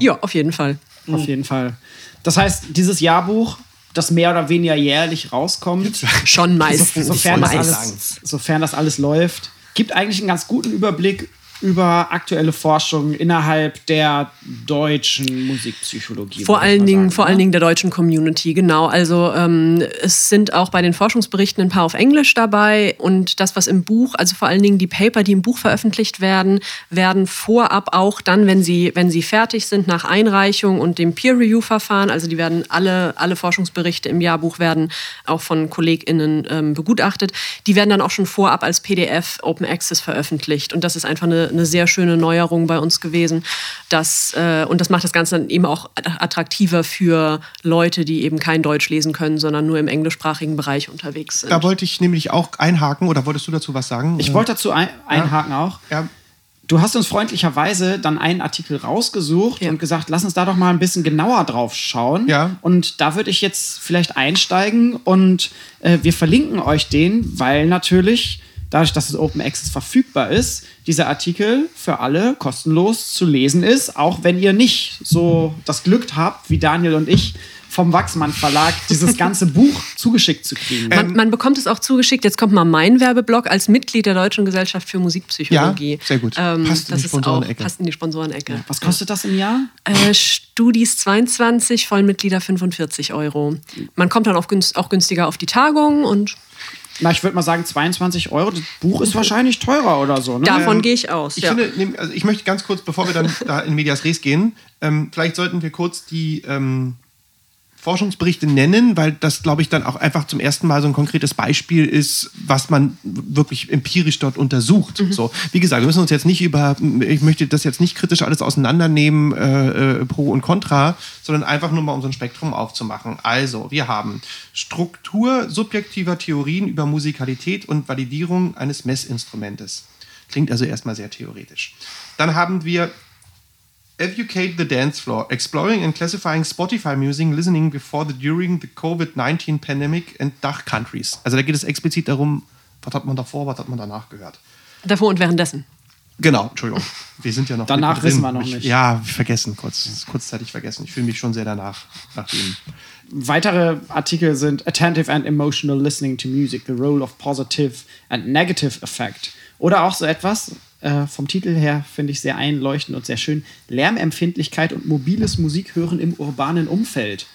ja, auf jeden Fall.
Auf jeden Fall. Das heißt, dieses Jahrbuch, das mehr oder weniger jährlich rauskommt,
Schon meistens.
so, sofern, das alles, sofern das alles läuft, gibt eigentlich einen ganz guten Überblick über aktuelle Forschung innerhalb der deutschen Musikpsychologie.
Vor allen Dingen,
sagen,
vor
ne?
allen Dingen der deutschen Community, genau. Also ähm, es sind auch bei den Forschungsberichten ein paar auf Englisch dabei und das, was im Buch, also vor allen Dingen die Paper, die im Buch veröffentlicht werden, werden vorab auch dann, wenn sie, wenn sie fertig sind, nach Einreichung und dem Peer-Review-Verfahren, also die werden alle, alle Forschungsberichte im Jahrbuch werden auch von KollegInnen ähm, begutachtet, die werden dann auch schon vorab als PDF Open Access veröffentlicht und das ist einfach eine, eine, eine sehr schöne Neuerung bei uns gewesen. Das, äh, und das macht das Ganze dann eben auch attraktiver für Leute, die eben kein Deutsch lesen können, sondern nur im englischsprachigen Bereich unterwegs sind.
Da wollte ich nämlich auch einhaken, oder wolltest du dazu was sagen?
Ich wollte dazu ein, einhaken ja. auch. Ja. Du hast uns freundlicherweise dann einen Artikel rausgesucht ja. und gesagt, lass uns da doch mal ein bisschen genauer drauf schauen.
Ja.
Und da würde ich jetzt vielleicht einsteigen und äh, wir verlinken euch den, weil natürlich dadurch, dass es Open Access verfügbar ist, dieser Artikel für alle kostenlos zu lesen ist, auch wenn ihr nicht so das Glück habt, wie Daniel und ich, vom Wachsmann Verlag dieses ganze Buch zugeschickt zu kriegen.
Man, man, bekommt es auch zugeschickt. Jetzt kommt mal mein Werbeblock als Mitglied der Deutschen Gesellschaft für Musikpsychologie.
Ja, sehr gut.
Ähm, passt, in die Sponsorenecke. passt in die Sponsorenecke. Ja.
Was kostet das im Jahr?
Äh, Studis 22, Vollmitglieder 45 Euro. Man kommt dann auch, auch günstiger auf die Tagung und
na, ich würde mal sagen 22 Euro. Das Buch ist wahrscheinlich teurer oder so. Ne?
Davon ähm, gehe ich aus.
Ich,
ja.
finde, also ich möchte ganz kurz, bevor wir dann da in Medias Res gehen, ähm, vielleicht sollten wir kurz die ähm, Forschungsberichte nennen, weil das, glaube ich, dann auch einfach zum ersten Mal so ein konkretes Beispiel ist, was man wirklich empirisch dort untersucht. Mhm. So, wie gesagt, wir müssen uns jetzt nicht über, ich möchte das jetzt nicht kritisch alles auseinandernehmen, äh, äh, pro und contra, sondern einfach nur mal um so ein Spektrum aufzumachen. Also, wir haben Struktur subjektiver Theorien über Musikalität und Validierung eines Messinstrumentes. Klingt also erstmal sehr theoretisch. Dann haben wir Educate the Dance Floor, Exploring and Classifying Spotify Music Listening Before the During the COVID-19 Pandemic and Dach Countries. Also da geht es explizit darum, was hat man davor, was hat man danach gehört.
Davor und währenddessen.
Genau, Entschuldigung. Wir sind ja noch.
danach wissen wir noch nicht.
Ja, vergessen, kurz, kurzzeitig vergessen. Ich fühle mich schon sehr danach. Nach dem.
Weitere Artikel sind Attentive and Emotional Listening to Music, The Role of Positive and Negative Effect. Oder auch so etwas, äh, vom Titel her finde ich sehr einleuchtend und sehr schön. Lärmempfindlichkeit und mobiles Musikhören im urbanen Umfeld.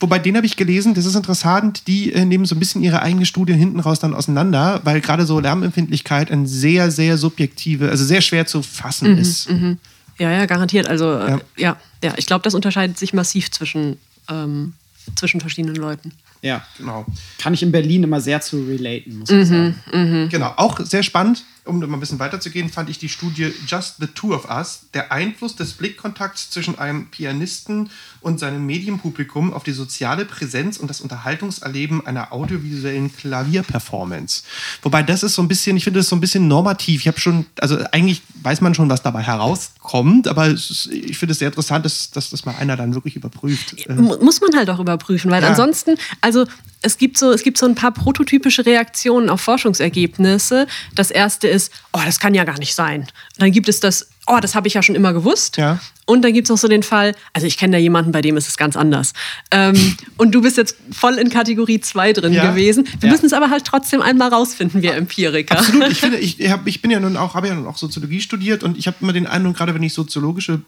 Wobei den habe ich gelesen, das ist interessant, die äh, nehmen so ein bisschen ihre eigene Studien hinten raus dann auseinander, weil gerade so Lärmempfindlichkeit ein sehr, sehr subjektive, also sehr schwer zu fassen
mhm,
ist.
Mhm. Ja, ja, garantiert. Also äh, ja, ja, ja, ich glaube, das unterscheidet sich massiv zwischen, ähm, zwischen verschiedenen Leuten.
Ja, genau. Kann ich in Berlin immer sehr zu relaten, muss ich mhm, sagen.
Mhm. Genau, auch sehr spannend um mal ein bisschen weiterzugehen, fand ich die Studie Just the Two of Us, der Einfluss des Blickkontakts zwischen einem Pianisten und seinem Medienpublikum auf die soziale Präsenz und das Unterhaltungserleben einer audiovisuellen Klavierperformance. Wobei das ist so ein bisschen, ich finde das so ein bisschen normativ. Ich habe schon, also eigentlich weiß man schon, was dabei herauskommt, aber ist, ich finde es sehr interessant, dass, dass das mal einer dann wirklich überprüft.
Muss man halt auch überprüfen, weil ja. ansonsten, also es gibt, so, es gibt so ein paar prototypische Reaktionen auf Forschungsergebnisse. Das erste ist, oh, das kann ja gar nicht sein. Und dann gibt es das, oh, das habe ich ja schon immer gewusst.
Ja.
Und dann gibt es noch so den Fall, also ich kenne da jemanden, bei dem ist es ganz anders. Ähm, und du bist jetzt voll in Kategorie 2 drin ja. gewesen. Wir ja. müssen es aber halt trotzdem einmal rausfinden, wir Empiriker.
Absolut. Ich, finde, ich, hab, ich bin ja nun auch, habe ja nun auch Soziologie studiert und ich habe immer den Eindruck, gerade wenn ich soziologische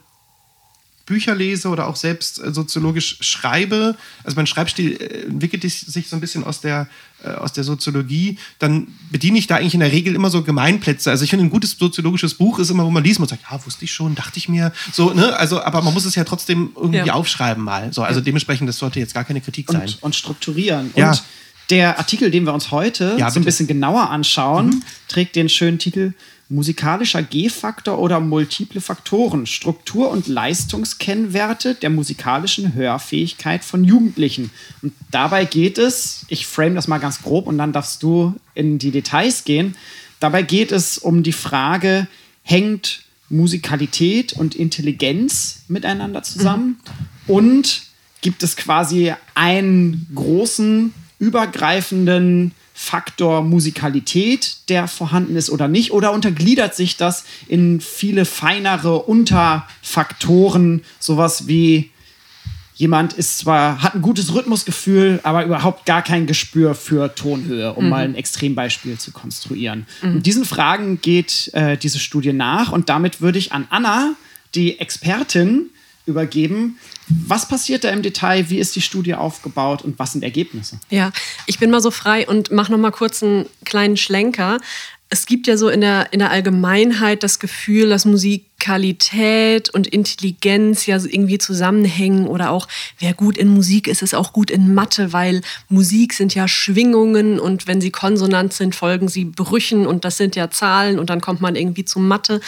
Bücher lese oder auch selbst äh, soziologisch schreibe, also mein Schreibstil äh, entwickelt sich so ein bisschen aus der, äh, aus der Soziologie, dann bediene ich da eigentlich in der Regel immer so Gemeinplätze. Also ich finde, ein gutes soziologisches Buch ist immer, wo man liest und sagt, ja, wusste ich schon, dachte ich mir. So, ne? Also, aber man muss es ja trotzdem irgendwie ja. aufschreiben mal. So, also dementsprechend, das sollte jetzt gar keine Kritik
und,
sein.
Und strukturieren.
Ja.
Und der Artikel, den wir uns heute ja, so ein bisschen genauer anschauen, mhm. trägt den schönen Titel musikalischer G-Faktor oder multiple Faktoren, Struktur- und Leistungskennwerte der musikalischen Hörfähigkeit von Jugendlichen. Und dabei geht es, ich frame das mal ganz grob und dann darfst du in die Details gehen, dabei geht es um die Frage, hängt Musikalität und Intelligenz miteinander zusammen mhm. und gibt es quasi einen großen, übergreifenden Faktor Musikalität, der vorhanden ist oder nicht? Oder untergliedert sich das in viele feinere Unterfaktoren, sowas wie jemand ist zwar, hat ein gutes Rhythmusgefühl, aber überhaupt gar kein Gespür für Tonhöhe, um mhm. mal ein Extrembeispiel zu konstruieren. Mhm. Und diesen Fragen geht äh, diese Studie nach und damit würde ich an Anna, die Expertin, übergeben. Was passiert da im Detail? Wie ist die Studie aufgebaut und was sind Ergebnisse?
Ja, ich bin mal so frei und mache noch mal kurz einen kleinen Schlenker. Es gibt ja so in der, in der Allgemeinheit das Gefühl, dass Musik Musikalität und Intelligenz ja irgendwie zusammenhängen oder auch wer gut in Musik ist, ist auch gut in Mathe, weil Musik sind ja Schwingungen und wenn sie konsonant sind, folgen sie Brüchen und das sind ja Zahlen und dann kommt man irgendwie zu Mathe.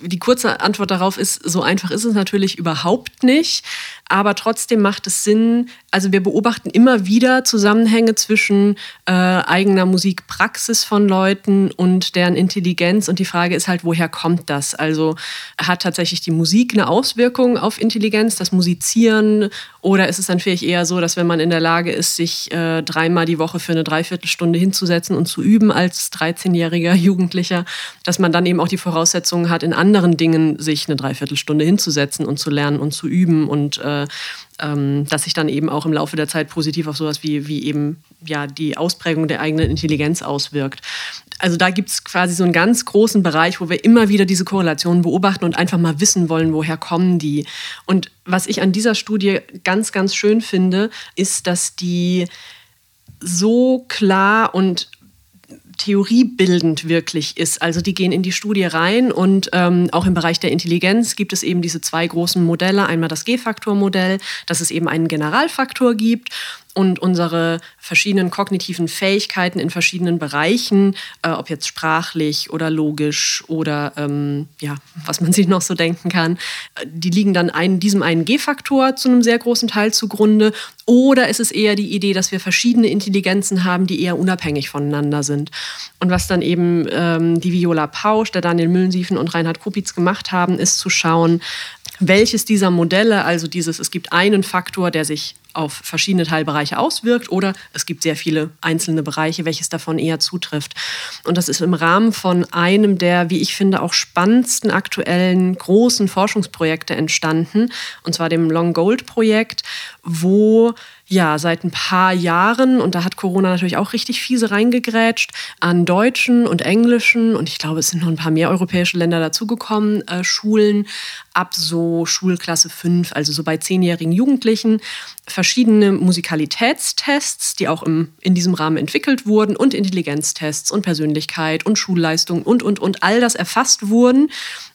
Die kurze Antwort darauf ist, so einfach ist es natürlich überhaupt nicht, aber trotzdem macht es Sinn, also wir beobachten immer wieder Zusammenhänge zwischen äh, eigener Musikpraxis von Leuten und deren Intelligenz. Und die Frage ist halt, woher kommt das? Also hat tatsächlich die Musik eine Auswirkung auf Intelligenz, das Musizieren? Oder ist es dann vielleicht eher so, dass wenn man in der Lage ist, sich äh, dreimal die Woche für eine Dreiviertelstunde hinzusetzen und zu üben als 13-jähriger Jugendlicher, dass man dann eben auch die Voraussetzungen hat, in anderen Dingen sich eine Dreiviertelstunde hinzusetzen und zu lernen und zu üben und äh, ähm, dass sich dann eben auch im Laufe der Zeit positiv auf sowas wie, wie eben ja, die Ausprägung der eigenen Intelligenz auswirkt. Also da gibt es quasi so einen ganz großen Bereich, wo wir immer wieder diese Korrelationen beobachten und einfach mal wissen wollen, woher kommen die. Und was ich an dieser Studie ganz, ganz schön finde, ist, dass die so klar und theoriebildend wirklich ist. Also die gehen in die Studie rein und ähm, auch im Bereich der Intelligenz gibt es eben diese zwei großen Modelle. Einmal das G-Faktor-Modell, dass es eben einen Generalfaktor gibt und unsere verschiedenen kognitiven Fähigkeiten in verschiedenen Bereichen, äh, ob jetzt sprachlich oder logisch oder ähm, ja, was man sich noch so denken kann, äh, die liegen dann ein, diesem einen G-Faktor zu einem sehr großen Teil zugrunde. Oder ist es eher die Idee, dass wir verschiedene Intelligenzen haben, die eher unabhängig voneinander sind? Und was dann eben ähm, die Viola Pausch, der Daniel Müllensiefen und Reinhard Kupitz gemacht haben, ist zu schauen, welches dieser Modelle, also dieses, es gibt einen Faktor, der sich auf verschiedene Teilbereiche auswirkt oder es gibt sehr viele einzelne Bereiche, welches davon eher zutrifft. Und das ist im Rahmen von einem der, wie ich finde, auch spannendsten aktuellen großen Forschungsprojekte entstanden, und zwar dem Long Gold Projekt, wo ja, seit ein paar Jahren, und da hat Corona natürlich auch richtig fiese reingegrätscht, an deutschen und englischen, und ich glaube, es sind noch ein paar mehr europäische Länder dazugekommen, äh, Schulen ab so Schulklasse 5, also so bei zehnjährigen Jugendlichen, verschiedene Musikalitätstests, die auch im, in diesem Rahmen entwickelt wurden, und Intelligenztests und Persönlichkeit und Schulleistung und, und, und all das erfasst wurden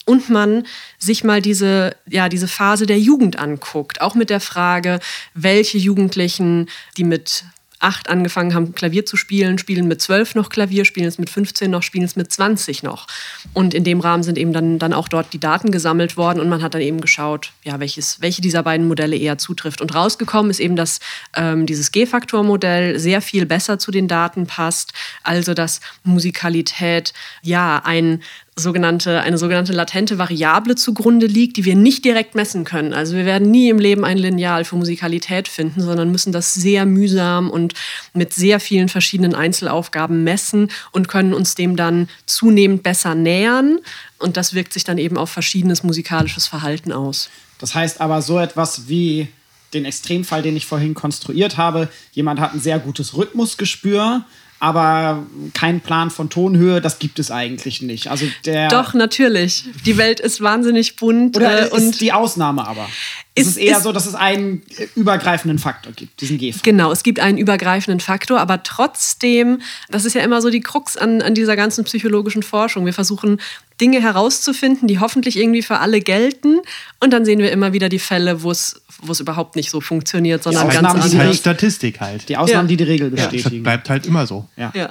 und man sich mal diese, ja, diese Phase der Jugend anguckt, auch mit der Frage, welche Jugendlichen, die mit acht angefangen haben, Klavier zu spielen, spielen mit zwölf noch Klavier, spielen es mit 15 noch, spielen es mit 20 noch. Und in dem Rahmen sind eben dann, dann auch dort die Daten gesammelt worden und man hat dann eben geschaut, ja, welches, welche dieser beiden Modelle eher zutrifft. Und rausgekommen ist eben, dass ähm, dieses G-Faktor-Modell sehr viel besser zu den Daten passt, also dass Musikalität ja ein sogenannte, eine sogenannte latente Variable zugrunde liegt, die wir nicht direkt messen können. Also wir werden nie im Leben ein Lineal für Musikalität finden, sondern müssen das sehr mühsam und mit sehr vielen verschiedenen Einzelaufgaben messen und können uns dem dann zunehmend besser nähern. Und das wirkt sich dann eben auf verschiedenes musikalisches Verhalten aus.
Das heißt aber so etwas wie den Extremfall, den ich vorhin konstruiert habe, jemand hat ein sehr gutes Rhythmusgespür, aber kein Plan von Tonhöhe, das gibt es eigentlich nicht. Also der
Doch, natürlich. Die Welt ist wahnsinnig bunt.
Oder äh, ist die Ausnahme aber? Es ist, ist eher ist, so, dass es einen übergreifenden Faktor gibt, diesen G-Faktor.
Genau, es gibt einen übergreifenden Faktor, aber trotzdem, das ist ja immer so die Krux an, an dieser ganzen psychologischen Forschung. Wir versuchen Dinge herauszufinden, die hoffentlich irgendwie für alle gelten. Und dann sehen wir immer wieder die Fälle, wo es wo es überhaupt nicht so funktioniert, sondern ganz
anders. Das ist halt Statistik halt.
Die Ausnahmen, ja. die die Regel bestätigen.
Ja, bleibt halt immer so.
Ja. ja.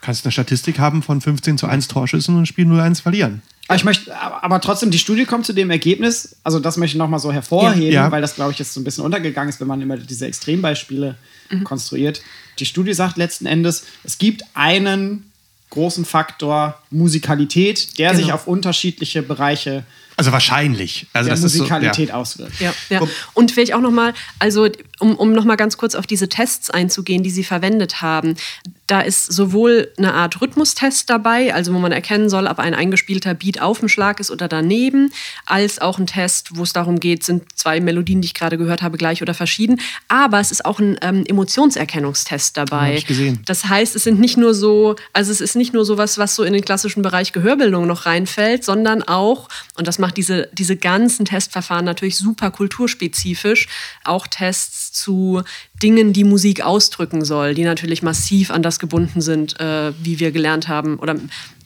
Kannst eine Statistik haben von 15 zu 1 Torschüssen und Spiel 0-1 verlieren.
Aber ich möchte, aber trotzdem, die Studie kommt zu dem Ergebnis, also das möchte ich nochmal so hervorheben, ja. weil das, glaube ich, jetzt so ein bisschen untergegangen ist, wenn man immer diese Extrembeispiele mhm. konstruiert. Die Studie sagt letzten Endes, es gibt einen großen Faktor Musikalität, der genau. sich auf unterschiedliche Bereiche
also wahrscheinlich. Also
der Musikalität so, ja. auswirkt.
Ja, ja. Und vielleicht auch nochmal, also um, um nochmal ganz kurz auf diese Tests einzugehen, die Sie verwendet haben. Da ist sowohl eine Art Rhythmustest dabei, also wo man erkennen soll, ob ein eingespielter Beat auf dem Schlag ist oder daneben, als auch ein Test, wo es darum geht, sind zwei Melodien, die ich gerade gehört habe, gleich oder verschieden. Aber es ist auch ein ähm, Emotionserkennungstest dabei.
ich gesehen.
Das heißt, es sind nicht nur so, also es ist nicht nur sowas, was so in den klassischen Bereich Gehörbildung noch reinfällt, sondern auch, und das macht diese, diese ganzen Testverfahren natürlich super kulturspezifisch, auch Tests zu Dingen, die Musik ausdrücken soll, die natürlich massiv an das gebunden sind, äh, wie wir gelernt haben oder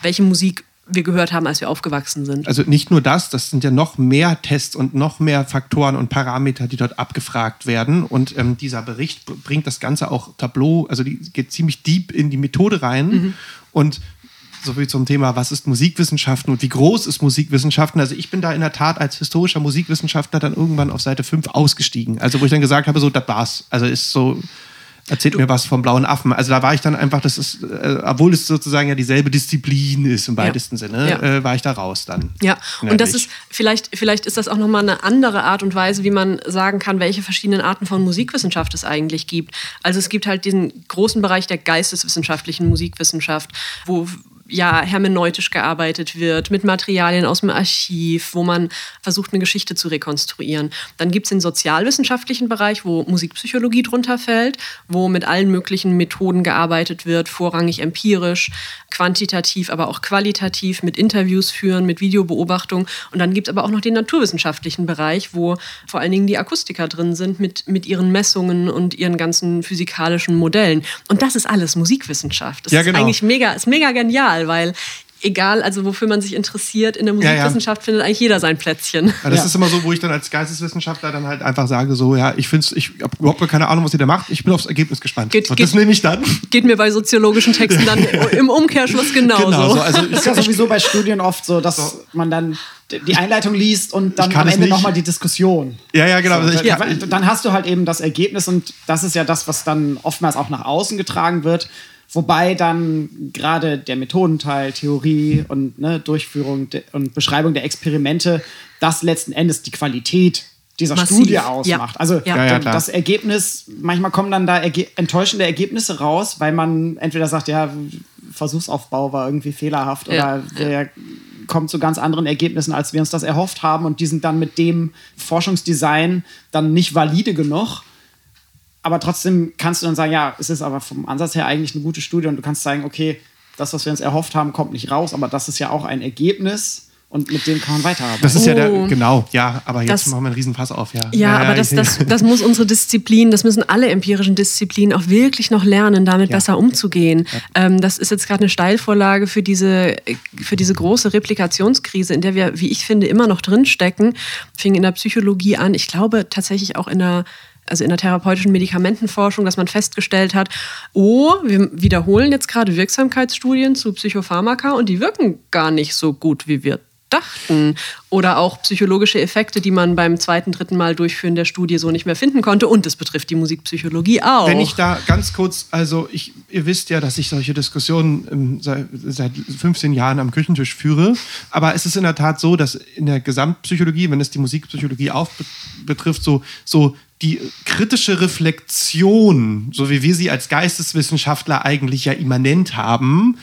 welche Musik wir gehört haben, als wir aufgewachsen sind.
Also nicht nur das, das sind ja noch mehr Tests und noch mehr Faktoren und Parameter, die dort abgefragt werden. Und ähm, dieser Bericht bringt das Ganze auch Tableau, also die geht ziemlich deep in die Methode rein. Mhm. Und so viel zum Thema, was ist Musikwissenschaften und wie groß ist Musikwissenschaften. Also ich bin da in der Tat als historischer Musikwissenschaftler dann irgendwann auf Seite 5 ausgestiegen. Also wo ich dann gesagt habe, so, das war's. Also ist so, erzählt mir was vom blauen Affen. Also da war ich dann einfach, das ist, äh, obwohl es sozusagen ja dieselbe Disziplin ist im weitesten ja. Sinne, ja. Äh, war ich da raus dann.
Ja, und das ist, vielleicht, vielleicht ist das auch nochmal eine andere Art und Weise, wie man sagen kann, welche verschiedenen Arten von Musikwissenschaft es eigentlich gibt. Also es gibt halt diesen großen Bereich der geisteswissenschaftlichen Musikwissenschaft, wo ja, hermeneutisch gearbeitet wird, mit Materialien aus dem Archiv, wo man versucht, eine Geschichte zu rekonstruieren. Dann gibt es den sozialwissenschaftlichen Bereich, wo Musikpsychologie drunter fällt, wo mit allen möglichen Methoden gearbeitet wird, vorrangig empirisch, quantitativ, aber auch qualitativ, mit Interviews führen, mit Videobeobachtung. Und dann gibt es aber auch noch den naturwissenschaftlichen Bereich, wo vor allen Dingen die Akustiker drin sind mit, mit ihren Messungen und ihren ganzen physikalischen Modellen. Und das ist alles Musikwissenschaft. Das ja, genau. ist eigentlich mega, ist mega genial egal, weil egal, also wofür man sich interessiert, in der Musikwissenschaft ja, ja. findet eigentlich jeder sein Plätzchen.
Ja, das ist immer so, wo ich dann als Geisteswissenschaftler dann halt einfach sage, so, ja, ich finde ich habe überhaupt keine Ahnung, was ihr da macht, ich bin aufs Ergebnis gespannt.
Geht,
Und
das
nehme ich dann.
Geht mir bei soziologischen Texten dann im Umkehrschluss genauso. Genau, so,
also ist ja sowieso bei Studien oft so, dass so. man dann die Einleitung liest und dann am Ende nochmal die Diskussion.
Ja, ja, genau.
So, dann, dann hast du halt eben das Ergebnis und das ist ja das, was dann oftmals auch nach außen getragen wird. Wobei dann gerade der Methodenteil, Theorie und ne, Durchführung und Beschreibung der Experimente das letzten Endes die Qualität dieser Massiv. Studie ausmacht. Ja. Also ja. Ja, das Ergebnis, manchmal kommen dann da erge enttäuschende Ergebnisse raus, weil man entweder sagt, ja, Versuchsaufbau war irgendwie fehlerhaft oder der kommt zu ganz anderen Ergebnissen, als wir uns das erhofft haben und die sind dann mit dem Forschungsdesign dann nicht valide genug aber trotzdem kannst du dann sagen, ja, es ist aber vom Ansatz her eigentlich eine gute Studie und du kannst sagen, okay, das, was wir uns erhofft haben, kommt nicht raus, aber das ist ja auch ein Ergebnis und mit dem kann man weiterarbeiten.
Das ist ja der, oh. genau, ja, aber jetzt das, machen wir einen Riesenpass auf, ja.
Ja, ja aber das, das, das muss unsere Disziplin, das müssen alle empirischen Disziplinen auch wirklich noch lernen, damit ja. besser umzugehen. Ja. Ähm, das ist jetzt gerade eine Steilvorlage für diese, für diese große Replikationskrise, in der wir, wie ich finde, immer noch drinstecken. Fing in der Psychologie an, ich glaube tatsächlich auch in der also in der therapeutischen Medikamentenforschung, dass man festgestellt hat, oh, wir wiederholen jetzt gerade Wirksamkeitsstudien zu Psychopharmaka und die wirken gar nicht so gut, wie wir dachten. Oder auch psychologische Effekte, die man beim zweiten, dritten Mal durchführen der Studie so nicht mehr finden konnte. Und das betrifft die Musikpsychologie auch.
Wenn ich da ganz kurz, also ich, ihr wisst ja, dass ich solche Diskussionen ähm, seit, seit 15 Jahren am Küchentisch führe. Aber es ist in der Tat so, dass in der Gesamtpsychologie, wenn es die Musikpsychologie auch betrifft, so, so die kritische Reflexion, so wie wir sie als Geisteswissenschaftler eigentlich ja immanent haben,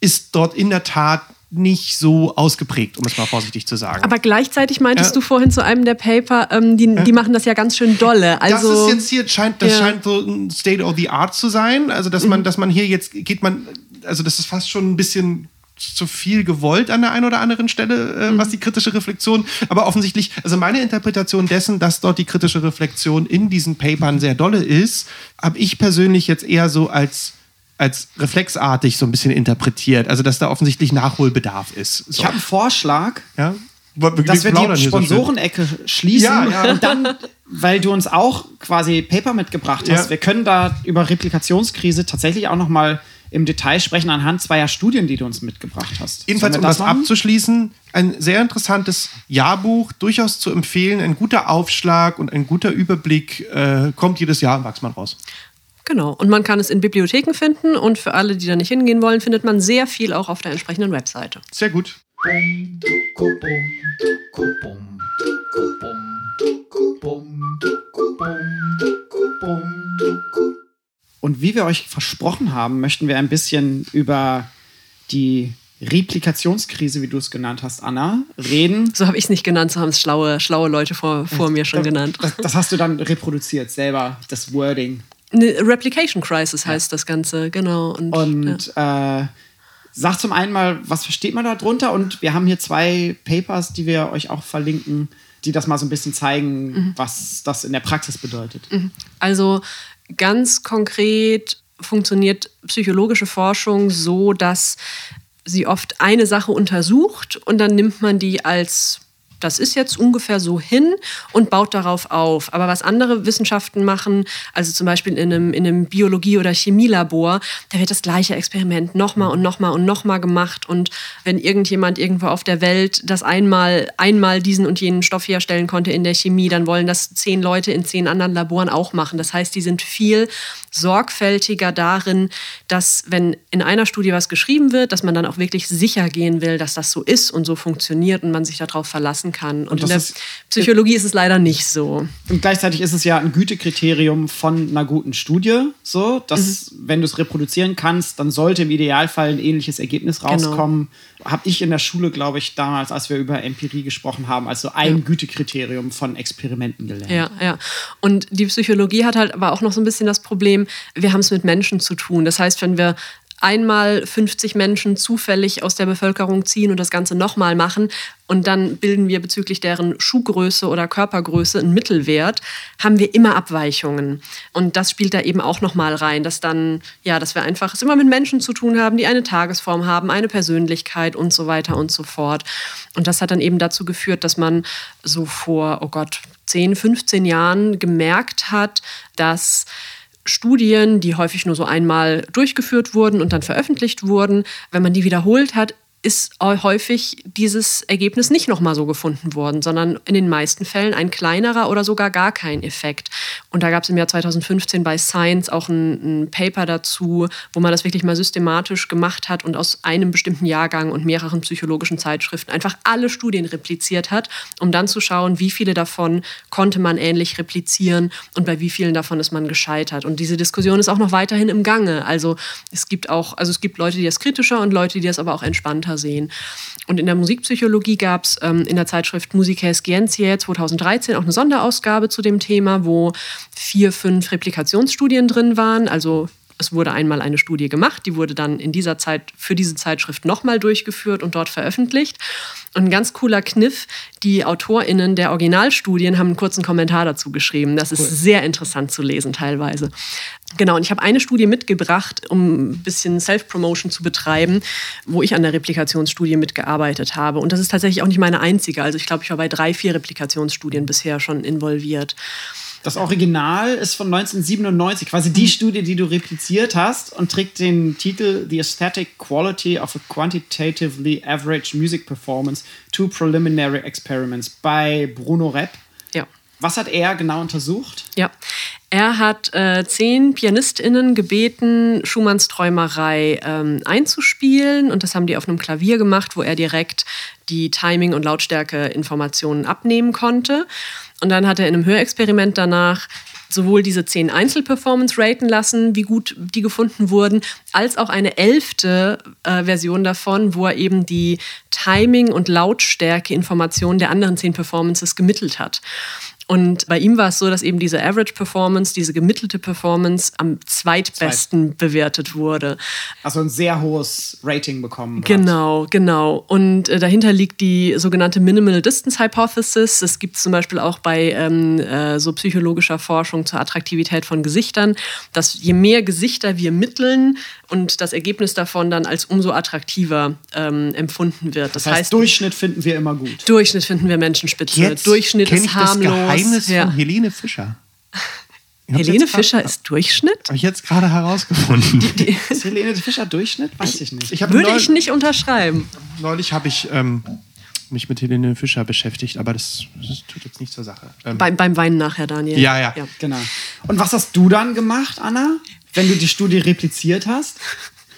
ist dort in der Tat nicht so ausgeprägt, um es mal vorsichtig zu sagen.
Aber gleichzeitig meintest äh, du vorhin zu einem der Paper, ähm, die, äh, die machen das ja ganz schön dolle. Also,
das ist jetzt hier, scheint, das ja. scheint so ein State of the Art zu sein. Also, dass man, mhm. dass man hier jetzt geht man, also das ist fast schon ein bisschen zu viel gewollt an der einen oder anderen Stelle, äh, mhm. was die kritische Reflexion, aber offensichtlich, also meine Interpretation dessen, dass dort die kritische Reflexion in diesen Papern sehr dolle ist, habe ich persönlich jetzt eher so als als reflexartig so ein bisschen interpretiert. Also, dass da offensichtlich Nachholbedarf ist. So.
Ich habe einen Vorschlag. Ja? dass wir die Sponsorenecke so schließen ja, ja. und dann, weil du uns auch quasi Paper mitgebracht hast, ja. wir können da über Replikationskrise tatsächlich auch noch mal im Detail sprechen anhand zweier Studien, die du uns mitgebracht hast.
Jedenfalls, um das, das abzuschließen, ein sehr interessantes Jahrbuch, durchaus zu empfehlen, ein guter Aufschlag und ein guter Überblick äh, kommt jedes Jahr im Wachsmann raus.
Genau. Und man kann es in Bibliotheken finden und für alle, die da nicht hingehen wollen, findet man sehr viel auch auf der entsprechenden Webseite.
Sehr gut.
Und wie wir euch versprochen haben, möchten wir ein bisschen über die Replikationskrise, wie du es genannt hast, Anna, reden.
So habe ich es nicht genannt, so haben es schlaue, schlaue Leute vor, vor mir schon
das,
genannt.
Das, das, hast du dann reproduziert, selber, das Wording.
Eine Replication Crisis heißt ja. das Ganze, genau.
Und, und ja. äh, sag zum einen mal, was versteht man darunter? Und wir haben hier zwei Papers, die wir euch auch verlinken, die das mal so ein bisschen zeigen, mhm. was das in der Praxis bedeutet.
Mhm. Also Ganz konkret funktioniert psychologische Forschung so, dass sie oft eine Sache untersucht und dann nimmt man die als das ist jetzt ungefähr so hin und baut darauf auf. Aber was andere Wissenschaften machen, also zum Beispiel in einem, in einem Biologie- oder Chemielabor, da wird das gleiche Experiment nochmal und nochmal und nochmal gemacht. Und wenn irgendjemand irgendwo auf der Welt das einmal, einmal diesen und jenen Stoff herstellen konnte in der Chemie, dann wollen das zehn Leute in zehn anderen Laboren auch machen. Das heißt, die sind viel sorgfältiger darin, dass wenn in einer Studie was geschrieben wird, dass man dann auch wirklich sicher gehen will, dass das so ist und so funktioniert und man sich darauf verlassen kann. Und, und in der ist, Psychologie ist es leider nicht so.
Und gleichzeitig ist es ja ein Gütekriterium von einer guten Studie, so, dass mhm. wenn du es reproduzieren kannst, dann sollte im Idealfall ein ähnliches Ergebnis genau. rauskommen. Genau. Habe ich in der Schule, glaube ich, damals, als wir über Empirie gesprochen haben, also ein ja. Gütekriterium von Experimenten gelernt.
Ja, ja. Und die Psychologie hat halt aber auch noch so ein bisschen das Problem, wir haben es mit Menschen zu tun. Das heißt, wenn wir einmal 50 Menschen zufällig aus der Bevölkerung ziehen und das Ganze nochmal machen und dann bilden wir bezüglich deren Schuhgröße oder Körpergröße einen Mittelwert, haben wir immer Abweichungen. Und das spielt da eben auch nochmal rein, dass dann, ja, dass wir einfach es immer mit Menschen zu tun haben, die eine Tagesform haben, eine Persönlichkeit und so weiter und so fort. Und das hat dann eben dazu geführt, dass man so vor, oh Gott, 10, 15 Jahren gemerkt hat, dass Studien, die häufig nur so einmal durchgeführt wurden und dann veröffentlicht wurden, wenn man die wiederholt hat, ist häufig dieses Ergebnis nicht nochmal so gefunden worden, sondern in den meisten Fällen ein kleinerer oder sogar gar kein Effekt. Und da gab es im Jahr 2015 bei Science auch ein, ein, Paper dazu, wo man das wirklich mal systematisch gemacht hat und aus einem bestimmten Jahrgang und mehreren psychologischen Zeitschriften einfach alle Studien repliziert hat, um dann zu schauen, wie viele davon konnte man ähnlich replizieren und bei wie vielen davon ist man gescheitert. Und diese Diskussion ist auch noch weiterhin im Gange. Also es gibt auch, also es gibt Leute, die das kritischer und Leute, die das aber auch entspannter sehen. Und in der Musikpsychologie gab es ähm, in der Zeitschrift Musicae Scientiae 2013 auch eine Sonderausgabe zu dem Thema, wo vier, fünf Replikationsstudien drin waren, also es wurde einmal eine Studie gemacht, die wurde dann in dieser Zeit für diese Zeitschrift nochmal durchgeführt und dort veröffentlicht. Und ein ganz cooler Kniff, die AutorInnen der Originalstudien haben einen kurzen Kommentar dazu geschrieben. Das cool. ist sehr interessant zu lesen teilweise. Genau, und ich habe eine Studie mitgebracht, um ein bisschen Self-Promotion zu betreiben, wo ich an der Replikationsstudie mitgearbeitet habe. Und das ist tatsächlich auch nicht meine einzige. Also ich glaube, ich war bei drei, vier Replikationsstudien bisher schon involviert.
Das Original ist von 1997, quasi die hm. Studie, die du repliziert hast und trägt den Titel The Aesthetic Quality of a Quantitatively Average Music Performance, Two Preliminary Experiments bei Bruno Repp.
Ja.
Was hat er genau untersucht?
Ja, er hat äh, zehn PianistInnen gebeten, Schumanns Träumerei ähm, einzuspielen. Und das haben die auf einem Klavier gemacht, wo er direkt die Timing- und Lautstärke-Informationen abnehmen konnte. Und dann hat er in einem Hörexperiment danach sowohl diese zehn Einzelperformance raten lassen, wie gut die gefunden wurden, als auch eine elfte äh, Version davon, wo er eben die Timing- und Lautstärke-Informationen der anderen zehn Performances gemittelt hat. Und bei ihm war es so, dass eben diese Average Performance, diese gemittelte Performance am zweitbesten Zweit. bewertet wurde.
Also ein sehr hohes Rating bekommen.
Genau, hat. genau. Und äh, dahinter liegt die sogenannte Minimal Distance Hypothesis. Das gibt es zum Beispiel auch bei ähm, äh, so psychologischer Forschung zur Attraktivität von Gesichtern, dass je mehr Gesichter wir mitteln und das Ergebnis davon dann als umso attraktiver ähm, empfunden wird.
Das, das heißt, heißt, Durchschnitt finden wir immer gut.
Durchschnitt finden wir Menschenspitze.
Jetzt
Durchschnitt ist harmlos.
Geheimnis ja. von Helene Fischer.
Helene Fischer ist Durchschnitt?
Habe ich jetzt gerade herausgefunden. Die,
die ist Helene Fischer Durchschnitt? Weiß ich nicht.
Ich Würde neulich, ich nicht unterschreiben.
Neulich habe ich ähm, mich mit Helene Fischer beschäftigt, aber das, das tut jetzt nicht zur Sache.
Ähm, beim, beim Weinen nachher, Daniel.
Ja, ja, ja.
Genau. Und was hast du dann gemacht, Anna, wenn du die Studie repliziert hast?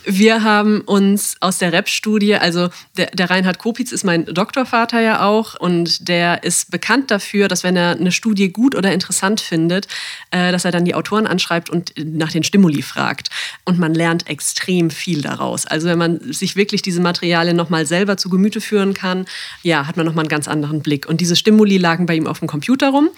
Wir haben uns aus der Rap-Studie, also der, der Reinhard Kopitz ist mein Doktorvater ja auch und der ist bekannt dafür, dass wenn er eine Studie gut oder interessant findet, äh, dass er dann die Autoren anschreibt und nach den Stimuli fragt. Und man lernt extrem viel daraus. Also wenn man sich wirklich diese Materialien nochmal selber zu Gemüte führen kann, ja, hat man nochmal einen ganz anderen Blick. Und diese Stimuli lagen bei ihm auf dem Computer rum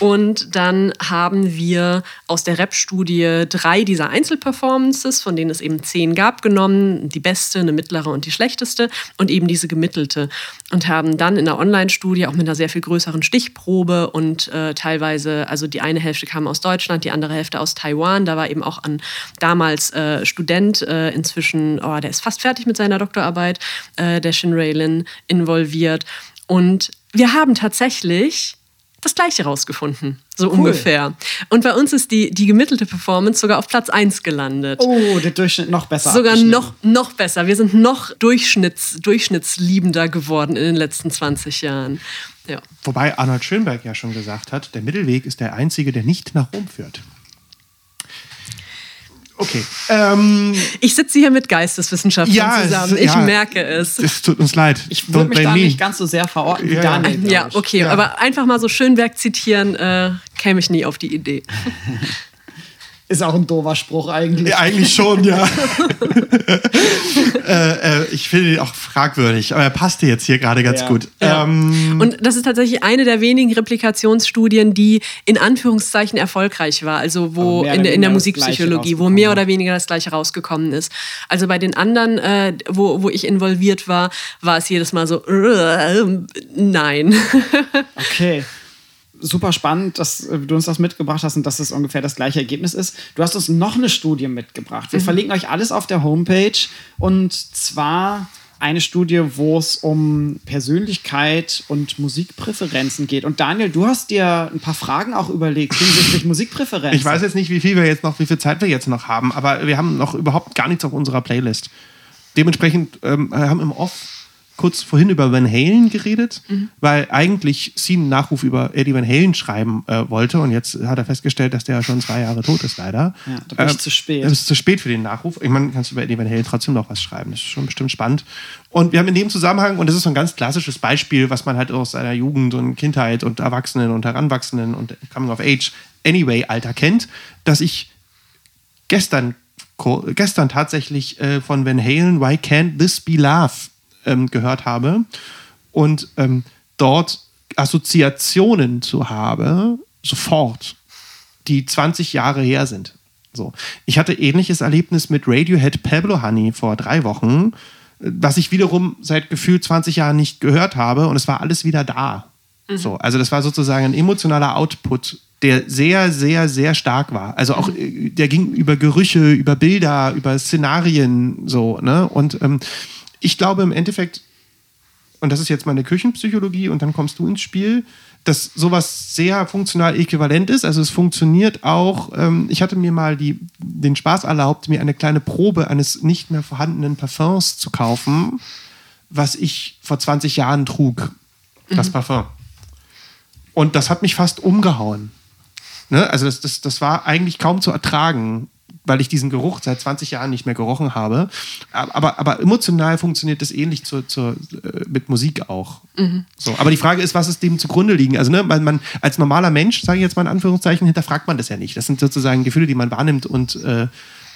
Und dann haben wir aus der Rap-Studie drei dieser Einzelperformances, von denen es eben zehn gab, genommen. Die beste, eine mittlere und die schlechteste. Und eben diese gemittelte. Und haben dann in der Online-Studie auch mit einer sehr viel größeren Stichprobe und äh, teilweise, also die eine Hälfte kam aus Deutschland, die andere Hälfte aus Taiwan. Da war eben auch ein damals äh, Student, äh, inzwischen, oh, der ist fast fertig mit seiner Doktorarbeit, äh, der Shin Raylin, involviert. Und wir haben tatsächlich das Gleiche rausgefunden, so cool. ungefähr. Und bei uns ist die, die gemittelte Performance sogar auf Platz 1 gelandet.
Oh, der Durchschnitt noch besser.
Sogar noch, noch besser. Wir sind noch Durchschnitts, durchschnittsliebender geworden in den letzten 20 Jahren. Ja.
Wobei Arnold Schönberg ja schon gesagt hat, der Mittelweg ist der einzige, der nicht nach Rom führt. Okay. Ähm,
ich sitze hier mit Geisteswissenschaftlern ja, zusammen. Ich ja, merke es.
Es tut uns leid.
Ich würde mich da me. nicht ganz so sehr verorten wie ja, Daniel.
Ja, okay. Aber einfach mal so Schönwerk zitieren, äh, käme ich nie auf die Idee.
Ist auch ein doofer Spruch eigentlich.
Ja, eigentlich schon, ja. äh, äh, ich finde ihn auch fragwürdig, aber er passte jetzt hier gerade ganz ja. gut.
Ja. Ähm, und das ist tatsächlich eine der wenigen Replikationsstudien, die in Anführungszeichen erfolgreich war. Also wo in, in, der Musikpsychologie, wo mehr oder weniger das gleiche rausgekommen ist. Also bei den anderen, äh, wo, wo ich involviert war, war es jedes Mal so, nein.
okay super spannend, dass äh, du uns das mitgebracht hast und dass es ungefähr das gleiche Ergebnis ist. Du hast uns noch eine Studie mitgebracht. Wir mhm. verlinken euch alles auf der Homepage und zwar eine Studie, wo es um Persönlichkeit und Musikpräferenzen geht. Und Daniel, du hast dir ein paar Fragen auch überlegt hinsichtlich Musikpräferenzen.
Ich weiß jetzt nicht, wie viel wir jetzt noch, wie viel Zeit wir jetzt noch haben, aber wir haben noch überhaupt gar nichts auf unserer Playlist. Dementsprechend ähm, haben im Off kurz vorhin über Van Halen geredet, mhm. weil eigentlich sie einen Nachruf über Eddie Van Halen schreiben äh, wollte und jetzt hat er festgestellt, dass der ja schon zwei Jahre tot ist, leider.
Ja, da bin ich äh, zu spät.
Es ist zu spät für den Nachruf. Ich meine, kannst du über Eddie Van Halen trotzdem noch was schreiben. Das ist schon bestimmt spannend. Und wir haben in dem Zusammenhang, und das ist so ein ganz klassisches Beispiel, was man halt aus seiner Jugend und Kindheit und Erwachsenen und Heranwachsenden und Coming of Age Anyway Alter kennt, dass ich gestern gestern tatsächlich äh, von Van Halen Why Can't This Be Love ähm, gehört habe und ähm, dort Assoziationen zu habe, sofort, die 20 Jahre her sind. So. Ich hatte ähnliches Erlebnis mit Radiohead Pablo Honey vor drei Wochen, was ich wiederum seit gefühlt 20 Jahren nicht gehört habe und es war alles wieder da. Mhm. So, also das war sozusagen ein emotionaler Output, der sehr, sehr, sehr stark war. Also auch, mhm. der ging über Gerüche, über Bilder, über Szenarien, so, ne? Und ähm, ich glaube im Endeffekt, und das ist jetzt meine Küchenpsychologie und dann kommst du ins Spiel, dass sowas sehr funktional äquivalent ist. Also es funktioniert auch, ähm, ich hatte mir mal die, den Spaß erlaubt, mir eine kleine Probe eines nicht mehr vorhandenen Parfums zu kaufen, was ich vor 20 Jahren trug, das mhm. Parfum. Und das hat mich fast umgehauen. Ne? Also das, das, das war eigentlich kaum zu ertragen weil ich diesen Geruch seit 20 Jahren nicht mehr gerochen habe. Aber, aber emotional funktioniert das ähnlich zu, zu, äh, mit Musik auch. Mhm. So, aber die Frage ist, was ist dem zugrunde liegen? Also, ne, man, man als normaler Mensch, sage ich jetzt mal in Anführungszeichen, hinterfragt man das ja nicht. Das sind sozusagen Gefühle, die man wahrnimmt und äh,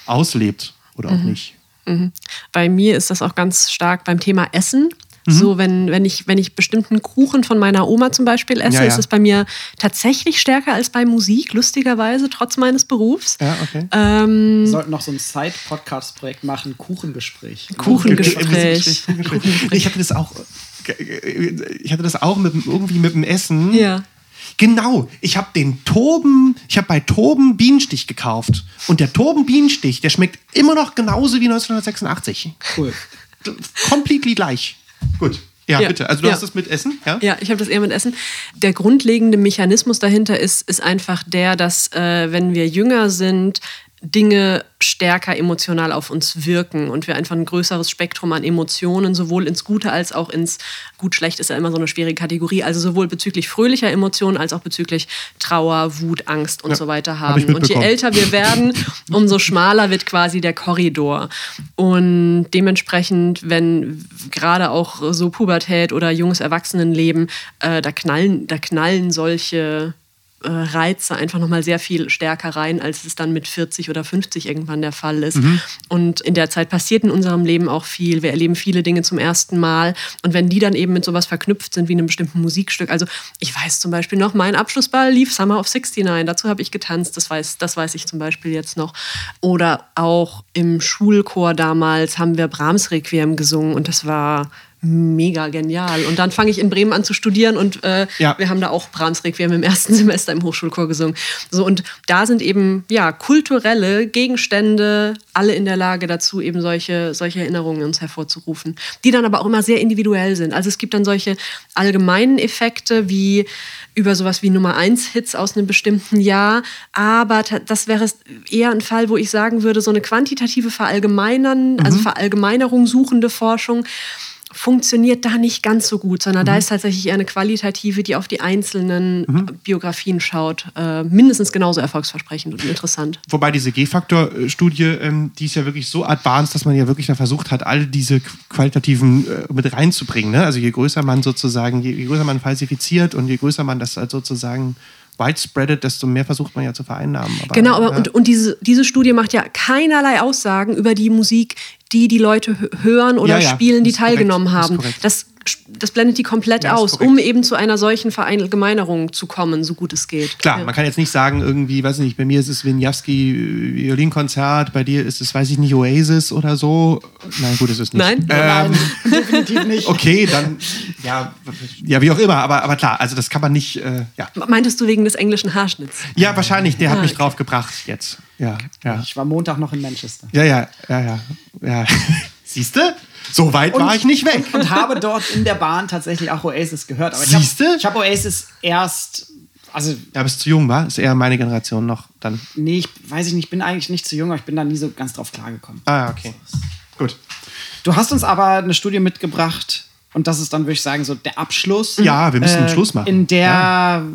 auslebt oder auch mhm. nicht.
Mhm. Bei mir ist das auch ganz stark beim Thema Essen. Mhm. So, wenn, wenn, ich, wenn ich bestimmten Kuchen von meiner Oma zum Beispiel esse, ja, ja. ist es bei mir tatsächlich stärker als bei Musik, lustigerweise, trotz meines Berufs.
Ja, okay.
Ähm, Wir sollten noch so ein Side-Podcast-Projekt machen, Kuchengespräch.
Kuchengespräch.
Kuchengespräch. Ich hatte das auch, ich hatte das auch mit, irgendwie mit dem Essen.
Ja.
Genau, ich habe den Toben, ich habe bei Toben Bienenstich gekauft. Und der Toben Bienenstich, der schmeckt immer noch genauso wie 1986.
Cool.
Completely gleich. Gut. Ja, ja, bitte. Also du ja. hast das mit Essen?
Ja, ja ich habe das eher mit Essen. Der grundlegende Mechanismus dahinter ist, ist einfach der, dass äh, wenn wir jünger sind, Dinge stärker emotional auf uns wirken und wir einfach ein größeres Spektrum an Emotionen sowohl ins Gute als auch ins Gut-Schlecht ist ja immer so eine schwierige Kategorie, also sowohl bezüglich fröhlicher Emotionen als auch bezüglich Trauer, Wut, Angst und ja, so weiter haben. Hab und je älter wir werden, umso schmaler wird quasi der Korridor. Und dementsprechend, wenn gerade auch so Pubertät oder junges Erwachsenenleben, äh, da knallen, da knallen solche Reize einfach nochmal sehr viel stärker rein, als es dann mit 40 oder 50 irgendwann der Fall ist. Mhm. Und in der Zeit passiert in unserem Leben auch viel. Wir erleben viele Dinge zum ersten Mal. Und wenn die dann eben mit sowas verknüpft sind wie einem bestimmten Musikstück, also ich weiß zum Beispiel noch, mein Abschlussball lief Summer of 69, dazu habe ich getanzt, das weiß, das weiß ich zum Beispiel jetzt noch. Oder auch im Schulchor damals haben wir Brahms Requiem gesungen und das war mega genial. Und dann fange ich in Bremen an zu studieren und äh, ja. wir haben da auch Brahms Requiem im ersten Semester im Hochschulchor gesungen. So, und da sind eben ja kulturelle Gegenstände alle in der Lage dazu, eben solche, solche Erinnerungen uns hervorzurufen, die dann aber auch immer sehr individuell sind. Also es gibt dann solche allgemeinen Effekte wie über sowas wie Nummer 1 Hits aus einem bestimmten Jahr, aber das wäre eher ein Fall, wo ich sagen würde, so eine quantitative Verallgemeinern, also mhm. also Verallgemeinerung suchende Forschung funktioniert da nicht ganz so gut, sondern mhm. da ist tatsächlich eher eine qualitative, die auf die einzelnen mhm. Biografien schaut, äh, mindestens genauso erfolgsversprechend und interessant.
Wobei diese G-Faktor-Studie, ähm, die ist ja wirklich so advanced, dass man ja wirklich versucht hat, all diese qualitativen äh, mit reinzubringen. Ne? Also je größer man sozusagen, je, je, größer man falsifiziert und je größer man das halt sozusagen widespreadet, desto mehr versucht man ja zu vereinnahmen.
Aber, genau, aber ja. und, und diese, diese Studie macht ja keinerlei Aussagen über die Musik, die die Leute hören oder ja, ja, spielen, die teilgenommen korrekt, haben. Das das blendet die komplett ja, aus, um eben zu einer solchen Verallgemeinerung zu kommen, so gut es geht.
Klar, ja. man kann jetzt nicht sagen, irgendwie, weiß ich nicht, bei mir ist es Wieniawski äh, Violinkonzert, bei dir ist es, weiß ich nicht, Oasis oder so. Nein, gut, ist es nicht.
Nein, ähm,
Nein definitiv nicht.
Okay, dann, ja, ja, wie auch immer, aber, aber klar, also das kann man nicht, äh, ja.
Meintest du wegen des englischen Haarschnitts?
Ja, wahrscheinlich, der ah, hat mich okay. drauf gebracht jetzt. Ja, ja.
Ich war Montag noch in Manchester.
Ja, ja, ja, ja. ja. Siehst du? So weit und, war ich nicht weg.
Und habe dort in der Bahn tatsächlich auch Oasis gehört.
Siehst du?
Ich habe hab Oasis erst. Also,
ja, bist zu jung, war? Ist eher meine Generation noch dann.
Nee, ich weiß ich nicht, ich bin eigentlich nicht zu jung, aber ich bin da nie so ganz drauf klargekommen.
Ah, okay. Gut.
Du hast uns aber eine Studie mitgebracht und das ist dann, würde ich sagen, so der Abschluss.
Ja, wir müssen äh, Schluss machen.
In der ja.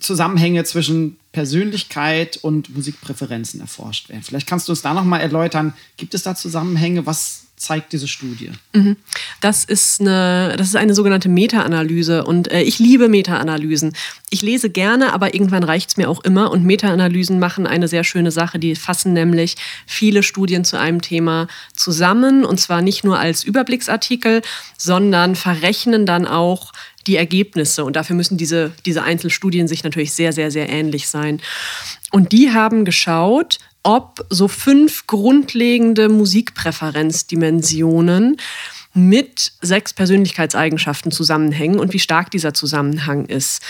Zusammenhänge zwischen Persönlichkeit und Musikpräferenzen erforscht werden. Vielleicht kannst du uns da nochmal erläutern, gibt es da Zusammenhänge? Was zeigt diese Studie?
Mhm. Das, ist eine, das ist eine sogenannte Meta-Analyse und äh, ich liebe Meta-Analysen. Ich lese gerne, aber irgendwann reicht es mir auch immer und Meta-Analysen machen eine sehr schöne Sache. Die fassen nämlich viele Studien zu einem Thema zusammen und zwar nicht nur als Überblicksartikel, sondern verrechnen dann auch die Ergebnisse. Und dafür müssen diese, diese Einzelstudien sich natürlich sehr, sehr, sehr ähnlich sein. Und die haben geschaut, ob so fünf grundlegende Musikpräferenzdimensionen mit sechs Persönlichkeitseigenschaften zusammenhängen und wie stark dieser Zusammenhang ist.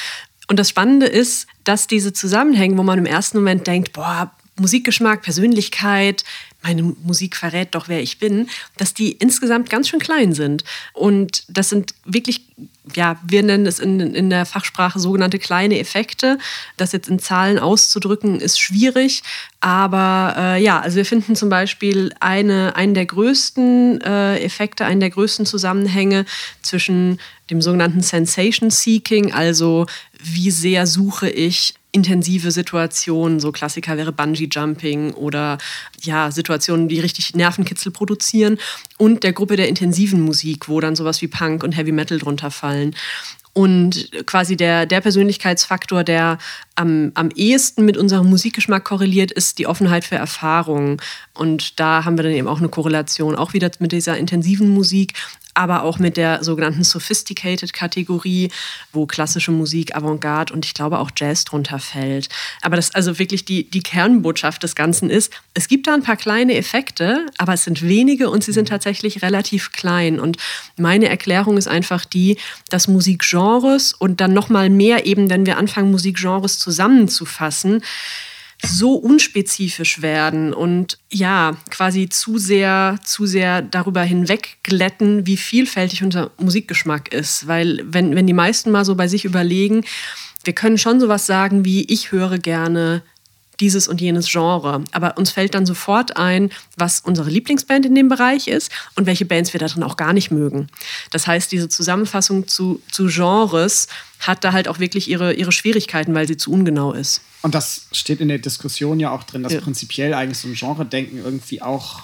Und das Spannende ist, dass diese Zusammenhänge, wo man im ersten Moment denkt, boah, Musikgeschmack, Persönlichkeit, meine Musik verrät doch, wer ich bin, dass die insgesamt ganz schön klein sind. Und das sind wirklich, ja, wir nennen es in, in der Fachsprache sogenannte kleine Effekte. Das jetzt in Zahlen auszudrücken, ist schwierig. Aber äh, ja, also wir finden zum Beispiel eine, einen der größten äh, Effekte, einen der größten Zusammenhänge zwischen dem sogenannten Sensation Seeking, also wie sehr suche ich intensive Situationen, so Klassiker wäre Bungee Jumping oder ja, Situationen, die richtig Nervenkitzel produzieren und der Gruppe der intensiven Musik, wo dann sowas wie Punk und Heavy Metal drunter fallen. Und quasi der, der Persönlichkeitsfaktor, der am, am ehesten mit unserem Musikgeschmack korreliert, ist die Offenheit für Erfahrungen. Und da haben wir dann eben auch eine Korrelation, auch wieder mit dieser intensiven Musik, aber auch mit der sogenannten Sophisticated-Kategorie, wo klassische Musik, Avantgarde und ich glaube auch Jazz drunter fällt. Aber das also wirklich die, die Kernbotschaft des Ganzen ist, es gibt da ein paar kleine Effekte, aber es sind wenige und sie sind tatsächlich relativ klein. Und meine Erklärung ist einfach die, dass Musikgenres und dann nochmal mehr eben, wenn wir anfangen, Musikgenres zusammenzufassen, so unspezifisch werden und ja, quasi zu sehr, zu sehr darüber hinwegglätten, wie vielfältig unser Musikgeschmack ist. Weil wenn, wenn die meisten mal so bei sich überlegen, wir können schon sowas sagen wie, ich höre gerne dieses und jenes Genre. Aber uns fällt dann sofort ein, was unsere Lieblingsband in dem Bereich ist und welche Bands wir da drin auch gar nicht mögen. Das heißt, diese Zusammenfassung zu, zu Genres hat da halt auch wirklich ihre, ihre Schwierigkeiten, weil sie zu ungenau ist.
Und das steht in der Diskussion ja auch drin, dass ja. prinzipiell eigentlich so ein Genre-Denken irgendwie auch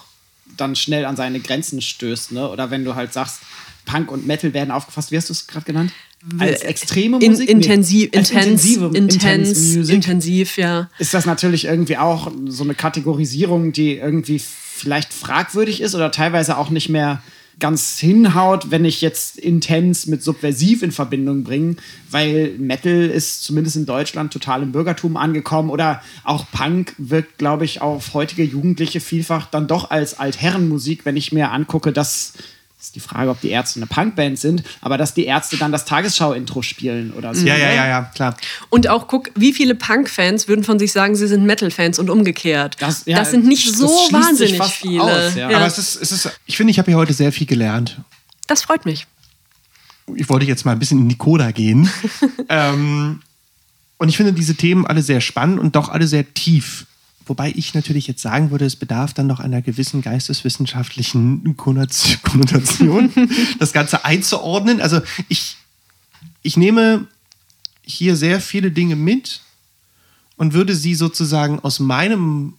dann schnell an seine Grenzen stößt. Ne? Oder wenn du halt sagst, Punk und Metal werden aufgefasst, wie hast du es gerade genannt? Als extreme
In,
Musik?
intensiv,
Nee, als
intens,
intensive
intens, intensiv, ja.
ist das natürlich irgendwie auch so eine Kategorisierung, die irgendwie vielleicht fragwürdig ist oder teilweise auch nicht mehr ganz hinhaut, wenn ich jetzt intens mit subversiv in Verbindung bringe, weil Metal ist zumindest in Deutschland total im Bürgertum angekommen oder auch Punk wirkt, glaube ich, auf heutige Jugendliche vielfach dann doch als Altherrenmusik, wenn ich mir angucke, dass ist die Frage, ob die Ärzte eine Punkband sind, aber dass die Ärzte dann das Tagesschau-Intro spielen oder so.
Ja, ja,
ne?
ja, ja, klar.
Und auch guck, wie viele Punk-Fans würden von sich sagen, sie sind Metal-Fans und umgekehrt.
Das-
Das,
ja,
sind nicht
das
so wahnsinnig
fast
viele.
aus, ja.
Aber es ist, es ist, ich finde, ich habe hier heute sehr viel gelernt.
das freut mich.
ich wollte jetzt mal ein bisschen in die Coda gehen. ähm, und ich finde diese Themen alle sehr spannend und doch alle sehr tief. Wobei ich natürlich jetzt sagen würde, es bedarf dann noch einer gewissen geisteswissenschaftlichen Konnot- Konnotation, das Ganze einzuordnen. Also ich, ich nehme hier sehr viele Dinge mit und würde sie sozusagen aus meinem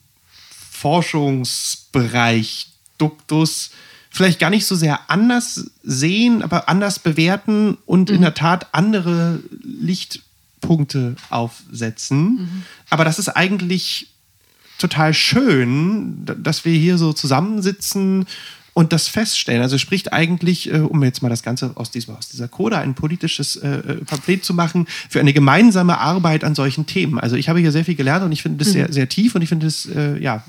Forschungsbereich Duktus vielleicht gar nicht so sehr anders sehen, aber anders bewerten und in der Tat andere Lichtpunkte aufsetzen. Aber das ist eigentlich total schön, dass wir hier so zusammensitzen und das feststellen. Also spricht eigentlich, äh, um jetzt mal das Ganze aus, diesem, aus dieser Coda ein politisches äh, äh, Pamphlet zu machen, für eine gemeinsame Arbeit an solchen Themen. Also ich habe hier sehr viel gelernt und ich finde das sehr, sehr tief und ich finde das äh, ja,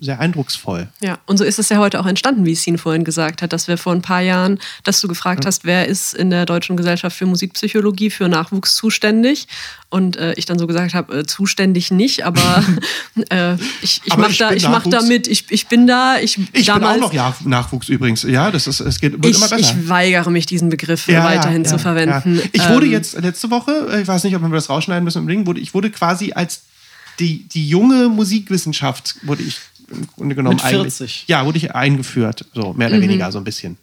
sehr eindrucksvoll.
Ja, und so ist es ja heute auch entstanden, wie Sin vorhin gesagt hat, dass wir vor ein paar Jahren, dass du gefragt hast, wer ist in der Deutschen Gesellschaft für Musikpsychologie für Nachwuchs zuständig? Und äh, ich dann so gesagt habe, äh, zuständig nicht, aber äh, ich, ich mache da, ich mach da mit, ich, ich bin da. Ich,
Ich
damals,
bin auch noch ja, Nachwuchs übrigens. Ja, das ist, es geht,
ich,
immer besser.
ich weigere mich, diesen Begriff
Ja,
weiterhin
ja,
zu
ja,
verwenden.
Ja. Ich wurde
Ähm,
jetzt letzte Woche, ich weiß nicht, ob wir das rausschneiden müssen unbedingt, wurde, ich wurde quasi als die, die junge Musikwissenschaft, wurde ich im Grunde genommen
Mit
eigentlich.
40.
Ja, wurde ich eingeführt, so mehr oder
Mhm.
weniger so ein bisschen.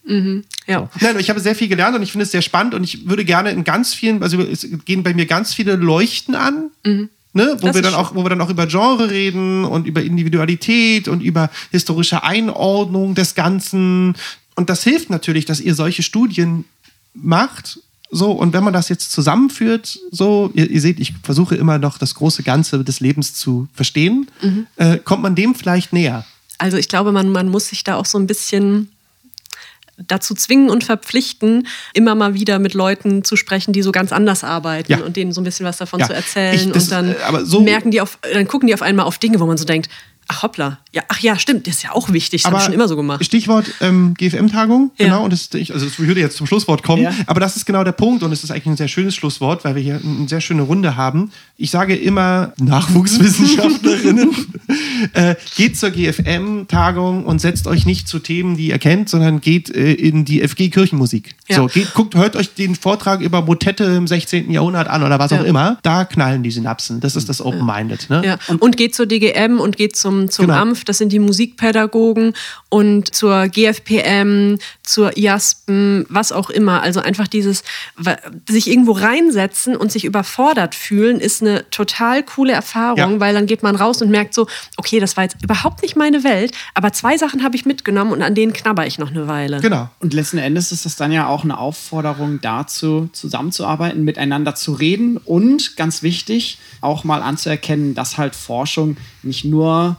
Ja.
Nein, ich habe sehr viel gelernt und ich finde es sehr spannend und ich würde gerne in ganz vielen, also es gehen bei mir ganz viele Leuchten an. Ne, wo,
Mhm. Das
wir dann auch, wo wir dann auch über Genre reden und über Individualität und über historische Einordnung des Ganzen. Und das hilft natürlich, dass ihr solche Studien macht. So, und wenn man das jetzt zusammenführt, so, ihr, ihr seht, ich versuche immer noch das große Ganze des Lebens zu verstehen,
Mhm.
äh, kommt man dem vielleicht näher.
Also ich glaube, man, man muss sich da auch so ein bisschen dazu zwingen und verpflichten, immer mal wieder mit Leuten zu sprechen, die so ganz anders arbeiten
Ja.
und denen so ein bisschen was davon
Ja.
zu erzählen.
Ich- das,
und dann
äh, aber so-
merken die auf, dann gucken die auf einmal auf Dinge, wo man so denkt, ach hoppla, ja, ach ja, stimmt, das ist ja auch wichtig, das habe ich schon immer so gemacht.
Stichwort ähm, GFM-Tagung,
Ja.
genau. Und das, ich, also ich würde jetzt zum Schlusswort kommen,
Ja.
aber das ist genau der Punkt und es ist eigentlich ein sehr schönes Schlusswort, weil wir hier eine sehr schöne Runde haben. Ich sage immer Nachwuchswissenschaftlerinnen, äh, geht zur GFM-Tagung und setzt euch nicht zu Themen, die ihr kennt, sondern geht äh, in die FG Kirchenmusik.
Ja.
So, geht, guckt, hört euch den Vortrag über Motette im 16. Jahrhundert an oder was auch immer. Da knallen die Synapsen. Das ist das Open-Minded. Ne?
Ja. Und, geht zur DGM und geht zum, zum
Genau.
AMF, das sind die Musikpädagogen, und zur GFPM, zur IASPEN, was auch immer. Also einfach dieses, sich irgendwo reinsetzen und sich überfordert fühlen, ist eine total coole Erfahrung,
Ja.
weil dann geht man raus und merkt so, okay, das war jetzt überhaupt nicht meine Welt, aber zwei Sachen habe ich mitgenommen und an denen knabber ich noch eine Weile.
Genau.
Und letzten Endes ist das dann ja auch eine Aufforderung dazu, zusammenzuarbeiten, miteinander zu reden und ganz wichtig, auch mal anzuerkennen, dass halt Forschung nicht nur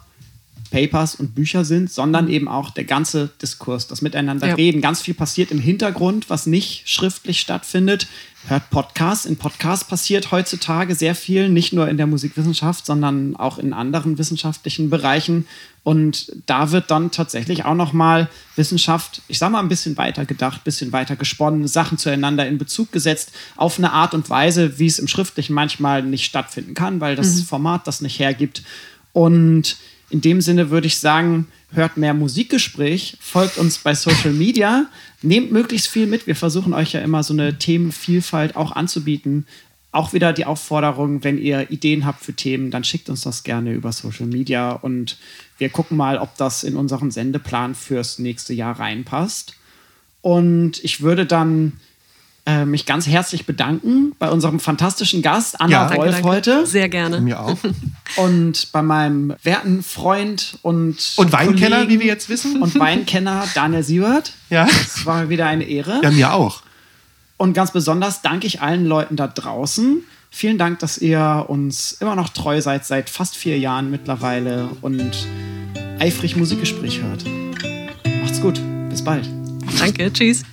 Papers und Bücher sind, sondern eben auch der ganze Diskurs, das Miteinander
Ja.
reden. Ganz viel passiert im Hintergrund, was nicht schriftlich stattfindet. Hört Podcasts. In Podcasts passiert heutzutage sehr viel, nicht nur in der Musikwissenschaft, sondern auch in anderen wissenschaftlichen Bereichen. Und da wird dann tatsächlich auch nochmal Wissenschaft, ich sag mal, ein bisschen weiter gedacht, ein bisschen weiter gesponnen, Sachen zueinander in Bezug gesetzt, auf eine Art und Weise, wie es im Schriftlichen manchmal nicht stattfinden kann, weil das Format das nicht hergibt. Und in dem Sinne würde ich sagen, hört mehr Musikgespräch, folgt uns bei Social Media, nehmt möglichst viel mit. Wir versuchen euch ja immer so eine Themenvielfalt auch anzubieten. Auch wieder die Aufforderung, wenn ihr Ideen habt für Themen, dann schickt uns das gerne über Social Media und wir gucken mal, ob das in unseren Sendeplan fürs nächste Jahr reinpasst. Und ich würde dann äh, mich ganz herzlich bedanken bei unserem fantastischen Gast, Anna
Ja.
Danke,
Wolf
danke.
heute.
Sehr gerne.
Mir auch.
Und bei meinem werten Freund und
Und Weinkenner,
Kollegen
wie wir jetzt wissen.
Und Weinkenner Daniel Siebert.
Ja.
Das war mir wieder eine Ehre.
Ja, mir auch.
Und ganz besonders danke ich allen Leuten da draußen. Vielen Dank, dass ihr uns immer noch treu seid, seit fast vier Jahren mittlerweile und eifrig Musikgespräch hört. Macht's gut. Bis bald.
Danke. Tschüss.